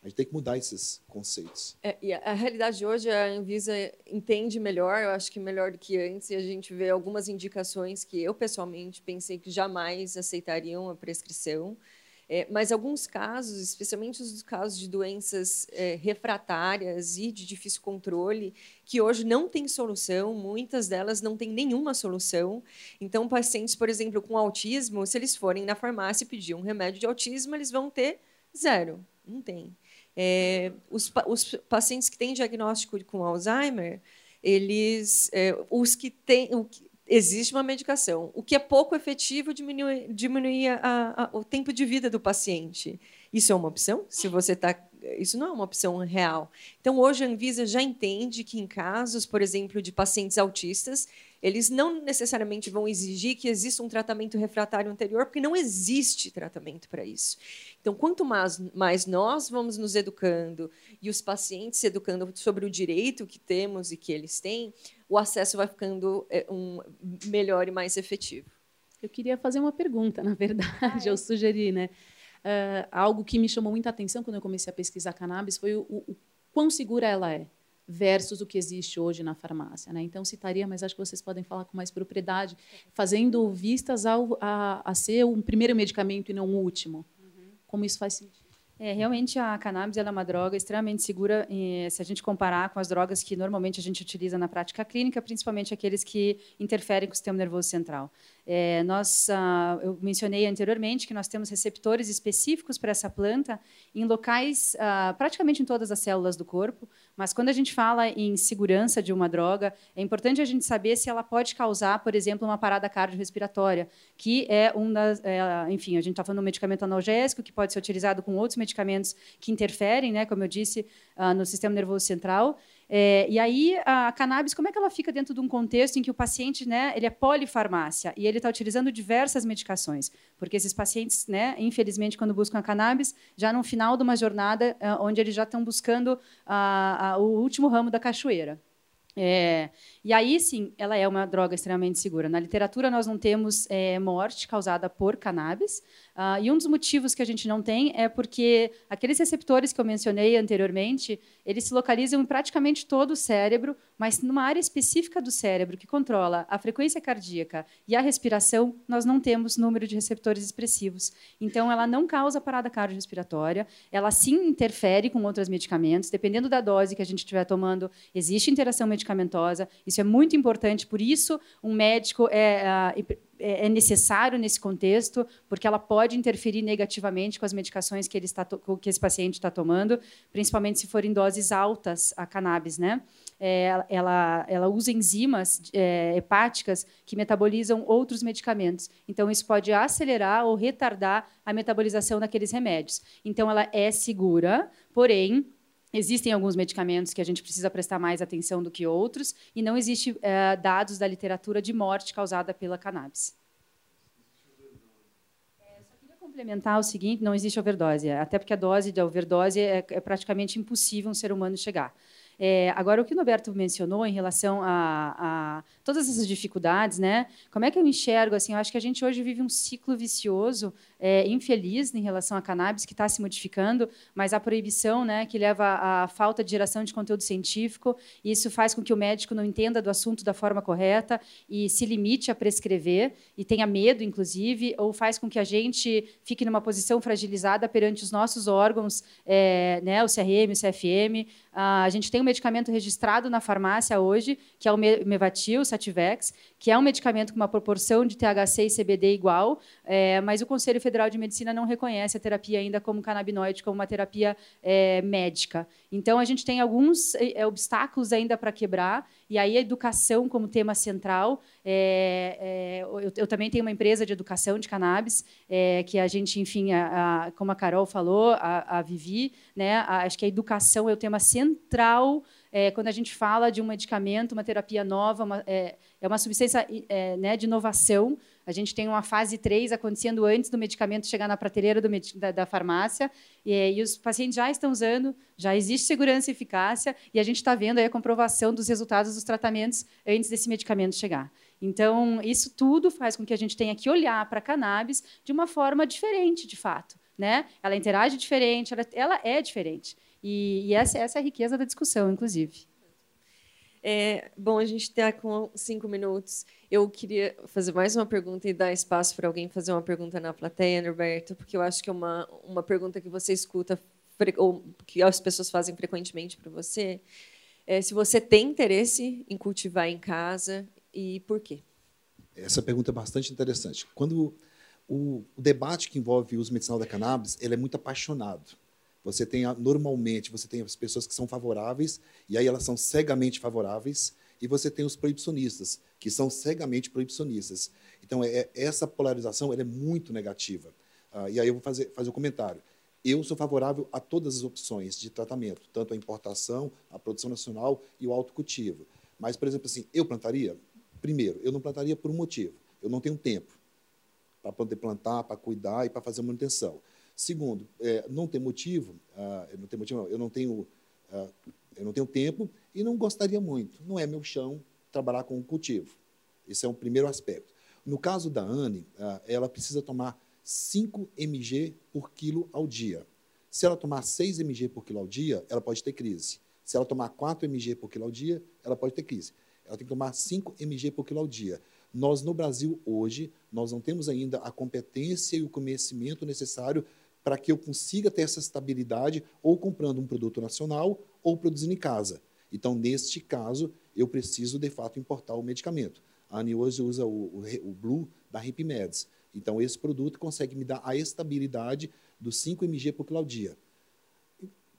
[SPEAKER 5] A gente tem que mudar esses conceitos.
[SPEAKER 2] É, e a realidade de hoje, a Anvisa entende melhor, eu acho que melhor do que antes, e a gente vê algumas indicações que eu, pessoalmente, pensei que jamais aceitariam a prescrição. É, mas alguns casos, especialmente os casos de doenças é, refratárias e de difícil controle, que hoje não têm solução, muitas delas não têm nenhuma solução. Então, pacientes, por exemplo, com autismo, se eles forem na farmácia pedir um remédio de autismo, eles vão ter zero, não tem. É, os, os, pacientes que têm diagnóstico com Alzheimer, eles, é, os que têm, existe uma medicação. O que é pouco efetivo diminui, diminui a, a, o tempo de vida do paciente. Isso é uma opção? Se você está isso não é uma opção real. Então, hoje a Anvisa já entende que, em casos, por exemplo, de pacientes autistas, eles não necessariamente vão exigir que exista um tratamento refratário anterior, porque não existe tratamento para isso. Então, quanto mais, mais nós vamos nos educando e os pacientes se educando sobre o direito que temos e que eles têm, o acesso vai ficando é, um, melhor e mais efetivo.
[SPEAKER 8] Eu queria fazer uma pergunta, na verdade, eu sugeri, né? Uh, algo que me chamou muita atenção quando eu comecei a pesquisar cannabis foi o, o, o quão segura ela é versus o que existe hoje na farmácia. Né? Então, citaria, mas acho que vocês podem falar com mais propriedade, fazendo vistas ao, a, a ser um primeiro medicamento e não o último. Uhum. Como isso faz sentido?
[SPEAKER 7] É, realmente a cannabis é uma droga extremamente segura eh, se a gente comparar com as drogas que normalmente a gente utiliza na prática clínica, principalmente aqueles que interferem com o sistema nervoso central. É, nós, ah, eu mencionei anteriormente que nós temos receptores específicos para essa planta em locais, ah, praticamente em todas as células do corpo, mas quando a gente fala em segurança de uma droga, é importante a gente saber se ela pode causar, por exemplo, uma parada cardiorrespiratória, que é um das, é, enfim, a gente está falando de um medicamento analgésico que pode ser utilizado com outros medicamentos que interferem, né, como eu disse, ah, no sistema nervoso central, é, e aí, a cannabis, como é que ela fica dentro de um contexto em que o paciente, né, ele é polifarmácia e ele está utilizando diversas medicações? Porque esses pacientes, né, infelizmente, quando buscam a cannabis, já no final de uma jornada uh, onde eles já estão buscando uh, uh, o último ramo da cachoeira. É, e aí, sim, ela é uma droga extremamente segura. Na literatura, nós não temos é, morte causada por cannabis, Uh, e um dos motivos que a gente não tem é porque aqueles receptores que eu mencionei anteriormente, eles se localizam em praticamente todo o cérebro, mas numa área específica do cérebro que controla a frequência cardíaca e a respiração, nós não temos número de receptores expressivos. Então, ela não causa parada cardiorrespiratória, ela sim interfere com outros medicamentos, dependendo da dose que a gente estiver tomando, existe interação medicamentosa, isso é muito importante, por isso um médico é, uh, é, é necessário nesse contexto, porque ela pode interferir negativamente com as medicações que, ele está que esse paciente está tomando, principalmente se forem doses altas a cannabis, né? É, ela, ela usa enzimas é, hepáticas que metabolizam outros medicamentos. Então, isso pode acelerar ou retardar a metabolização daqueles remédios. Então, ela é segura, porém, Existem alguns medicamentos que a gente precisa prestar mais atenção do que outros, e não existe é, dados da literatura de morte causada pela cannabis. É, só queria complementar o seguinte: não existe overdose, até porque a dose de overdose é, é praticamente impossível um ser humano chegar. É, agora, o que o Roberto mencionou em relação a, a, todas essas dificuldades, né? Como é que eu enxergo? Assim, eu acho que a gente hoje vive um ciclo vicioso, é, infeliz em relação à cannabis, que está se modificando, mas a proibição, né, que leva à falta de geração de conteúdo científico, isso faz com que o médico não entenda do assunto da forma correta e se limite a prescrever e tenha medo, inclusive, ou faz com que a gente fique numa posição fragilizada perante os nossos órgãos, é, né, o CRM, o CFM. a gente tem um medicamento registrado na farmácia hoje, que é o Mevatil, Sativex, que é um medicamento com uma proporção de THC e CBD igual, é, mas o Conselho Federal de Medicina não reconhece a terapia ainda como canabinoide, como uma terapia é, médica. Então, a gente tem alguns é, obstáculos ainda para quebrar, e aí a educação como tema central. É, é, eu, eu, também tenho uma empresa de educação de cannabis, é, que a gente, enfim, a, a, como a Carol falou, a, a Vivi, né, acho que a educação é o tema central é, quando a gente fala de um medicamento, uma terapia nova, uma, é, é, uma substância é, né, de inovação. A gente tem uma fase 3 acontecendo antes do medicamento chegar na prateleira do, da, da, farmácia, e, e, os pacientes já estão usando, já existe segurança e eficácia, e a gente está vendo a comprovação dos resultados dos tratamentos antes desse medicamento chegar. Então, isso tudo faz com que a gente tenha que olhar para a cannabis de uma forma diferente, de fato. Né? Ela interage diferente, ela, ela é diferente. E, e essa, essa é a riqueza da discussão, inclusive.
[SPEAKER 2] É, bom, a gente está com cinco minutos. Eu queria fazer mais uma pergunta e dar espaço para alguém fazer uma pergunta na plateia, Norberto, porque eu acho que é uma, uma pergunta que você escuta, ou que as pessoas fazem frequentemente para você. É, se você tem interesse em cultivar em casa e por quê?
[SPEAKER 5] Essa pergunta é bastante interessante. Quando o, o debate que envolve o uso medicinal da cannabis, ele é muito apaixonado. Você tem normalmente você tem as pessoas que são favoráveis e aí elas são cegamente favoráveis e você tem os proibicionistas que são cegamente proibicionistas. Então é, essa polarização é muito negativa. Ah, e aí eu vou fazer fazer um comentário. Eu sou favorável a todas as opções de tratamento, tanto a importação, a produção nacional e o autocultivo. Mas, por exemplo, assim, eu plantaria? Primeiro, eu não plantaria por um motivo. Eu não tenho tempo para poder plantar, para cuidar e para fazer manutenção. Segundo, é, não tem motivo, ah, não tem motivo, não, eu não tenho, ah, eu não tenho tempo e não gostaria muito. Não é meu chão trabalhar com o cultivo. Esse é um primeiro aspecto. No caso da Anne, ah, ela precisa tomar 5 mg por quilo ao dia. Se ela tomar 6 mg por quilo ao dia, ela pode ter crise. Se ela tomar 4 mg por quilo ao dia, ela pode ter crise. Ela tem que tomar 5 mg por quilo ao dia. Nós, no Brasil, hoje, nós não temos ainda a competência e o conhecimento necessário para que eu consiga ter essa estabilidade ou comprando um produto nacional ou produzindo em casa. Então, neste caso, eu preciso, de fato, importar o medicamento. A ANI hoje usa o, o, o Blue da Hipmeds. Então, esse produto consegue me dar a estabilidade dos 5 mg por quilo ao dia.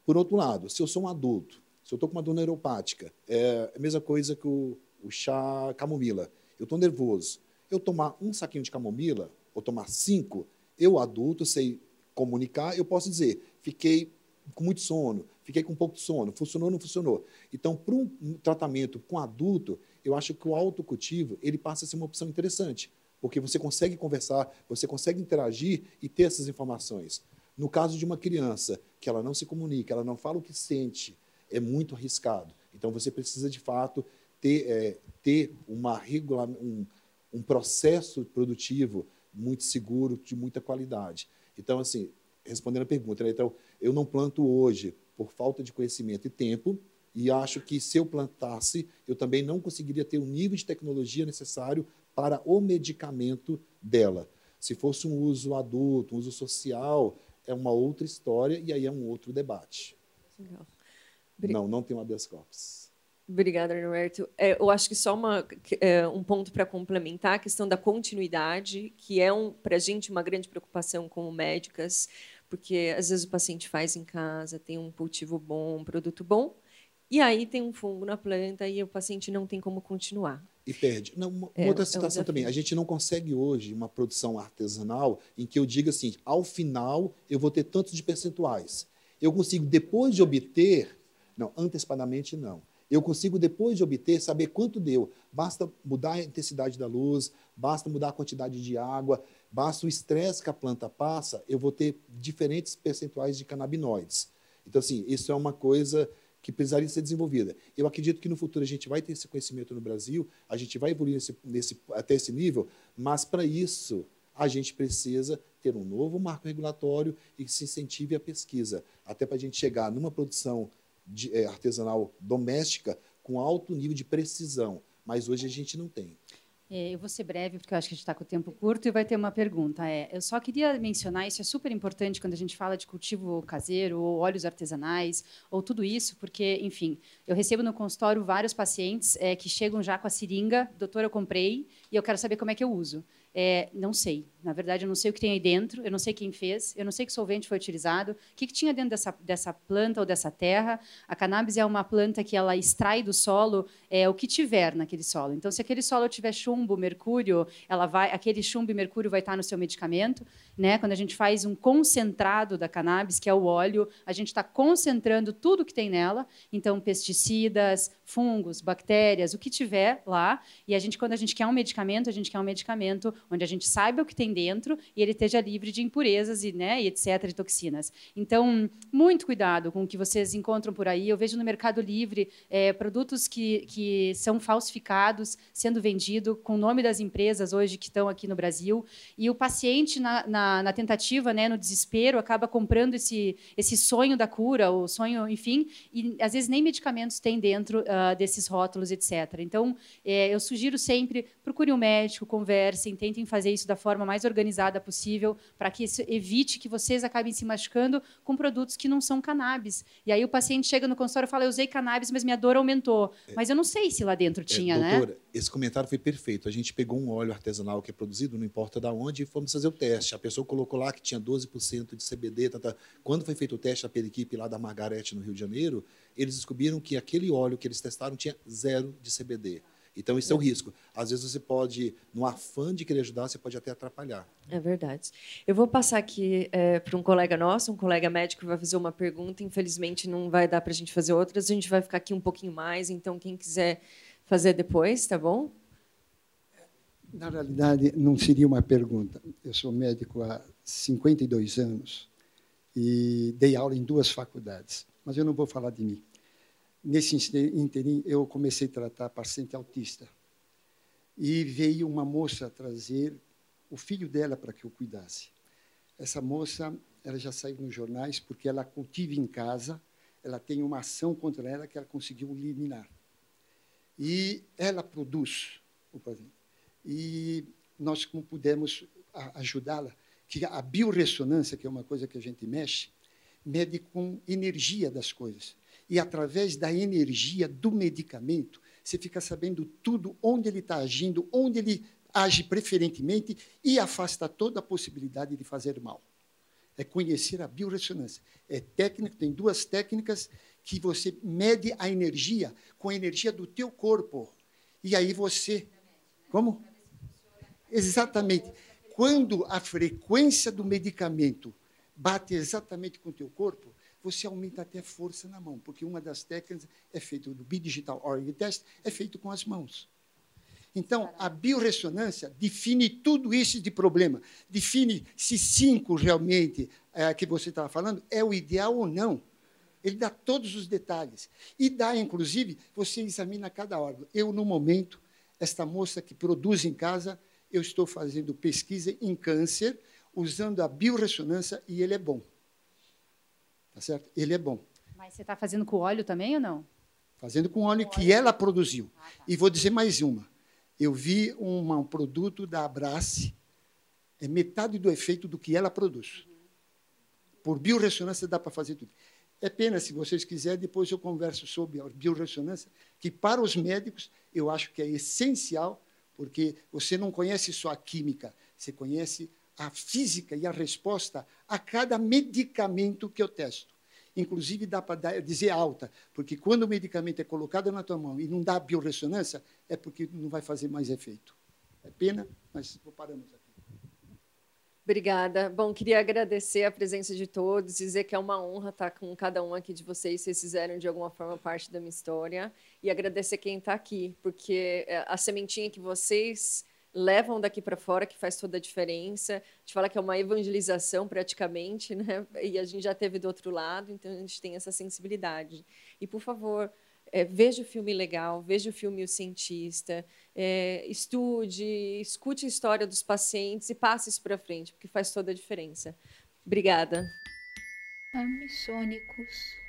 [SPEAKER 5] Por outro lado, se eu sou um adulto, se eu estou com uma dor neuropática, é a mesma coisa que o, o chá camomila. Eu estou nervoso. Eu tomar um saquinho de camomila, ou tomar cinco, eu, adulto, sei comunicar, eu posso dizer, fiquei com muito sono, fiquei com pouco de sono, funcionou ou não funcionou. Então, para um tratamento com adulto, eu acho que o autocultivo ele passa a ser uma opção interessante porque você consegue conversar, você consegue interagir e ter essas informações. No caso de uma criança que ela não se comunica, ela não fala o que sente, é muito arriscado. Então você precisa de fato ter, é, ter uma regular, um, um processo produtivo muito seguro, de muita qualidade. Então, assim, respondendo a pergunta, né? então eu não planto hoje por falta de conhecimento e tempo, e acho que se eu plantasse, eu também não conseguiria ter o nível de tecnologia necessário para o medicamento dela. Se fosse um uso adulto, um uso social, é uma outra história e aí é um outro debate. Legal. Não, não tem um habeas corpus.
[SPEAKER 2] Obrigada, Norberto. É, eu acho que só uma, é, um ponto para complementar a questão da continuidade, que é um, para a gente uma grande preocupação como médicas, porque às vezes o paciente faz em casa, tem um cultivo bom, um produto bom, e aí tem um fungo na planta e o paciente não tem como continuar
[SPEAKER 5] e perde. Não, uma, é, outra situação é também. A gente não consegue hoje uma produção artesanal em que eu diga assim, ao final eu vou ter tantos de percentuais. Eu consigo, depois de obter, não, antecipadamente não. Eu consigo, depois de obter, saber quanto deu. Basta mudar a intensidade da luz, basta mudar a quantidade de água, basta o estresse que a planta passa, eu vou ter diferentes percentuais de canabinoides. Então, assim, isso é uma coisa que precisaria ser desenvolvida. Eu acredito que no futuro a gente vai ter esse conhecimento no Brasil, a gente vai evoluir nesse, nesse, até esse nível, mas para isso a gente precisa ter um novo marco regulatório e que se incentive a pesquisa, até para a gente chegar numa produção de, é, artesanal doméstica com alto nível de precisão, mas hoje a gente não tem.
[SPEAKER 7] É, eu vou ser breve, porque eu acho que a gente está com o tempo curto e vai ter uma pergunta. É, eu só queria mencionar, isso é super importante quando a gente fala de cultivo caseiro, ou óleos artesanais, ou tudo isso, porque, enfim, eu recebo no consultório vários pacientes é, que chegam já com a seringa, doutor, eu comprei, e eu quero saber como é que eu uso. É, não sei. Na verdade, eu não sei o que tem aí dentro, eu não sei quem fez, eu não sei que solvente foi utilizado, o que, que tinha dentro dessa, dessa planta ou dessa terra. A cannabis é uma planta que ela extrai do solo é, o que tiver naquele solo. Então, se aquele solo tiver chumbo, mercúrio, ela vai, aquele chumbo e mercúrio vai estar no seu medicamento. Né? Quando a gente faz um concentrado da cannabis, que é o óleo, a gente está concentrando tudo que tem nela. Então, pesticidas, fungos, bactérias, o que tiver lá. E a gente, quando a gente quer um medicamento, a gente quer um medicamento onde a gente saiba o que tem dentro e ele esteja livre de impurezas e, né, e etc, de toxinas. Então, muito cuidado com o que vocês encontram por aí. Eu vejo no Mercado Livre é, produtos que, que são falsificados sendo vendido com o nome das empresas hoje que estão aqui no Brasil e o paciente na, na, na tentativa, né, no desespero, acaba comprando esse esse sonho da cura, o sonho, enfim, e às vezes nem medicamentos tem dentro uh, desses rótulos, etc. Então, é, eu sugiro sempre procure um médico, conversem, tentem fazer isso da forma mais organizada possível, para que isso evite que vocês acabem se machucando com produtos que não são cannabis. E aí o paciente chega no consultório e fala: Eu usei cannabis, mas minha dor aumentou. É, mas eu não sei se lá dentro é, tinha,
[SPEAKER 5] é, doutora,
[SPEAKER 7] né?
[SPEAKER 5] Esse comentário foi perfeito. A gente pegou um óleo artesanal que é produzido, não importa de onde, e fomos fazer o teste. A pessoa colocou lá que tinha 12% de CBD. Tá, tá. Quando foi feito o teste pela equipe lá da Margarete, no Rio de Janeiro, eles descobriram que aquele óleo que eles testaram tinha zero de CBD. Então, isso é o risco. Às vezes você pode, no afã de querer ajudar, você pode até atrapalhar.
[SPEAKER 2] É verdade. Eu vou passar aqui é, para um colega nosso, um colega médico, que vai fazer uma pergunta. Infelizmente, não vai dar para a gente fazer outras. A gente vai ficar aqui um pouquinho mais. Então, quem quiser fazer depois, tá bom?
[SPEAKER 9] Na realidade, não seria uma pergunta. Eu sou médico há 52 anos e dei aula em duas faculdades. Mas eu não vou falar de mim. Nesse interim, eu comecei a tratar paciente autista. E veio uma moça trazer o filho dela para que eu cuidasse. Essa moça, ela já saiu nos jornais porque ela cultiva em casa, ela tem uma ação contra ela que ela conseguiu eliminar. E ela produz o presente. E nós, como pudemos ajudá-la, que a biorressonância, que é uma coisa que a gente mexe, mede com energia das coisas. E através da energia do medicamento, você fica sabendo tudo, onde ele está agindo, onde ele age preferentemente e afasta toda a possibilidade de fazer mal. É conhecer a biorressonância. É técnica, tem duas técnicas que você mede a energia com a energia do teu corpo. E aí você. Como? Exatamente. Quando a frequência do medicamento bate exatamente com o teu corpo, você aumenta até a força na mão, porque uma das técnicas é feito do Bidigital Org Test, é feito com as mãos. Então, a biorressonância define tudo isso de problema. Define se 5 realmente, é, que você estava falando, é o ideal ou não. Ele dá todos os detalhes. E dá, inclusive, você examina cada órgão. Eu, no momento, esta moça que produz em casa, eu estou fazendo pesquisa em câncer, usando a biorressonância, e ele é bom. Tá certo? Ele é bom.
[SPEAKER 7] Mas você está fazendo com óleo também ou não?
[SPEAKER 9] Fazendo com óleo que ela produziu. Ah, tá. E vou dizer mais uma. Eu vi uma, um produto da Abrace, é metade do efeito do que ela produz. Por biorressonância dá para fazer tudo. É pena, se vocês quiserem, depois eu converso sobre a biorressonância, que para os médicos eu acho que é essencial, porque você não conhece só a química, você conhece a física e a resposta a cada medicamento que eu testo. Inclusive, dá para dizer alta, porque quando o medicamento é colocado na tua mão e não dá biorressonância, é porque não vai fazer mais efeito. É pena, mas paramos aqui.
[SPEAKER 2] Obrigada. Bom, queria agradecer a presença de todos, dizer que é uma honra estar com cada um aqui de vocês. Vocês fizeram, de alguma forma, parte da minha história. E agradecer quem está aqui, porque é, a sementinha que vocês levam daqui para fora, que faz toda a diferença. A gente fala que é uma evangelização praticamente, né? E a gente já teve do outro lado, então a gente tem essa sensibilidade. E, por favor, é, veja o filme legal, veja o filme O Cientista, é, estude, escute a história dos pacientes e passe isso para frente, porque faz toda a diferença. Obrigada.
[SPEAKER 1] Amissônicos.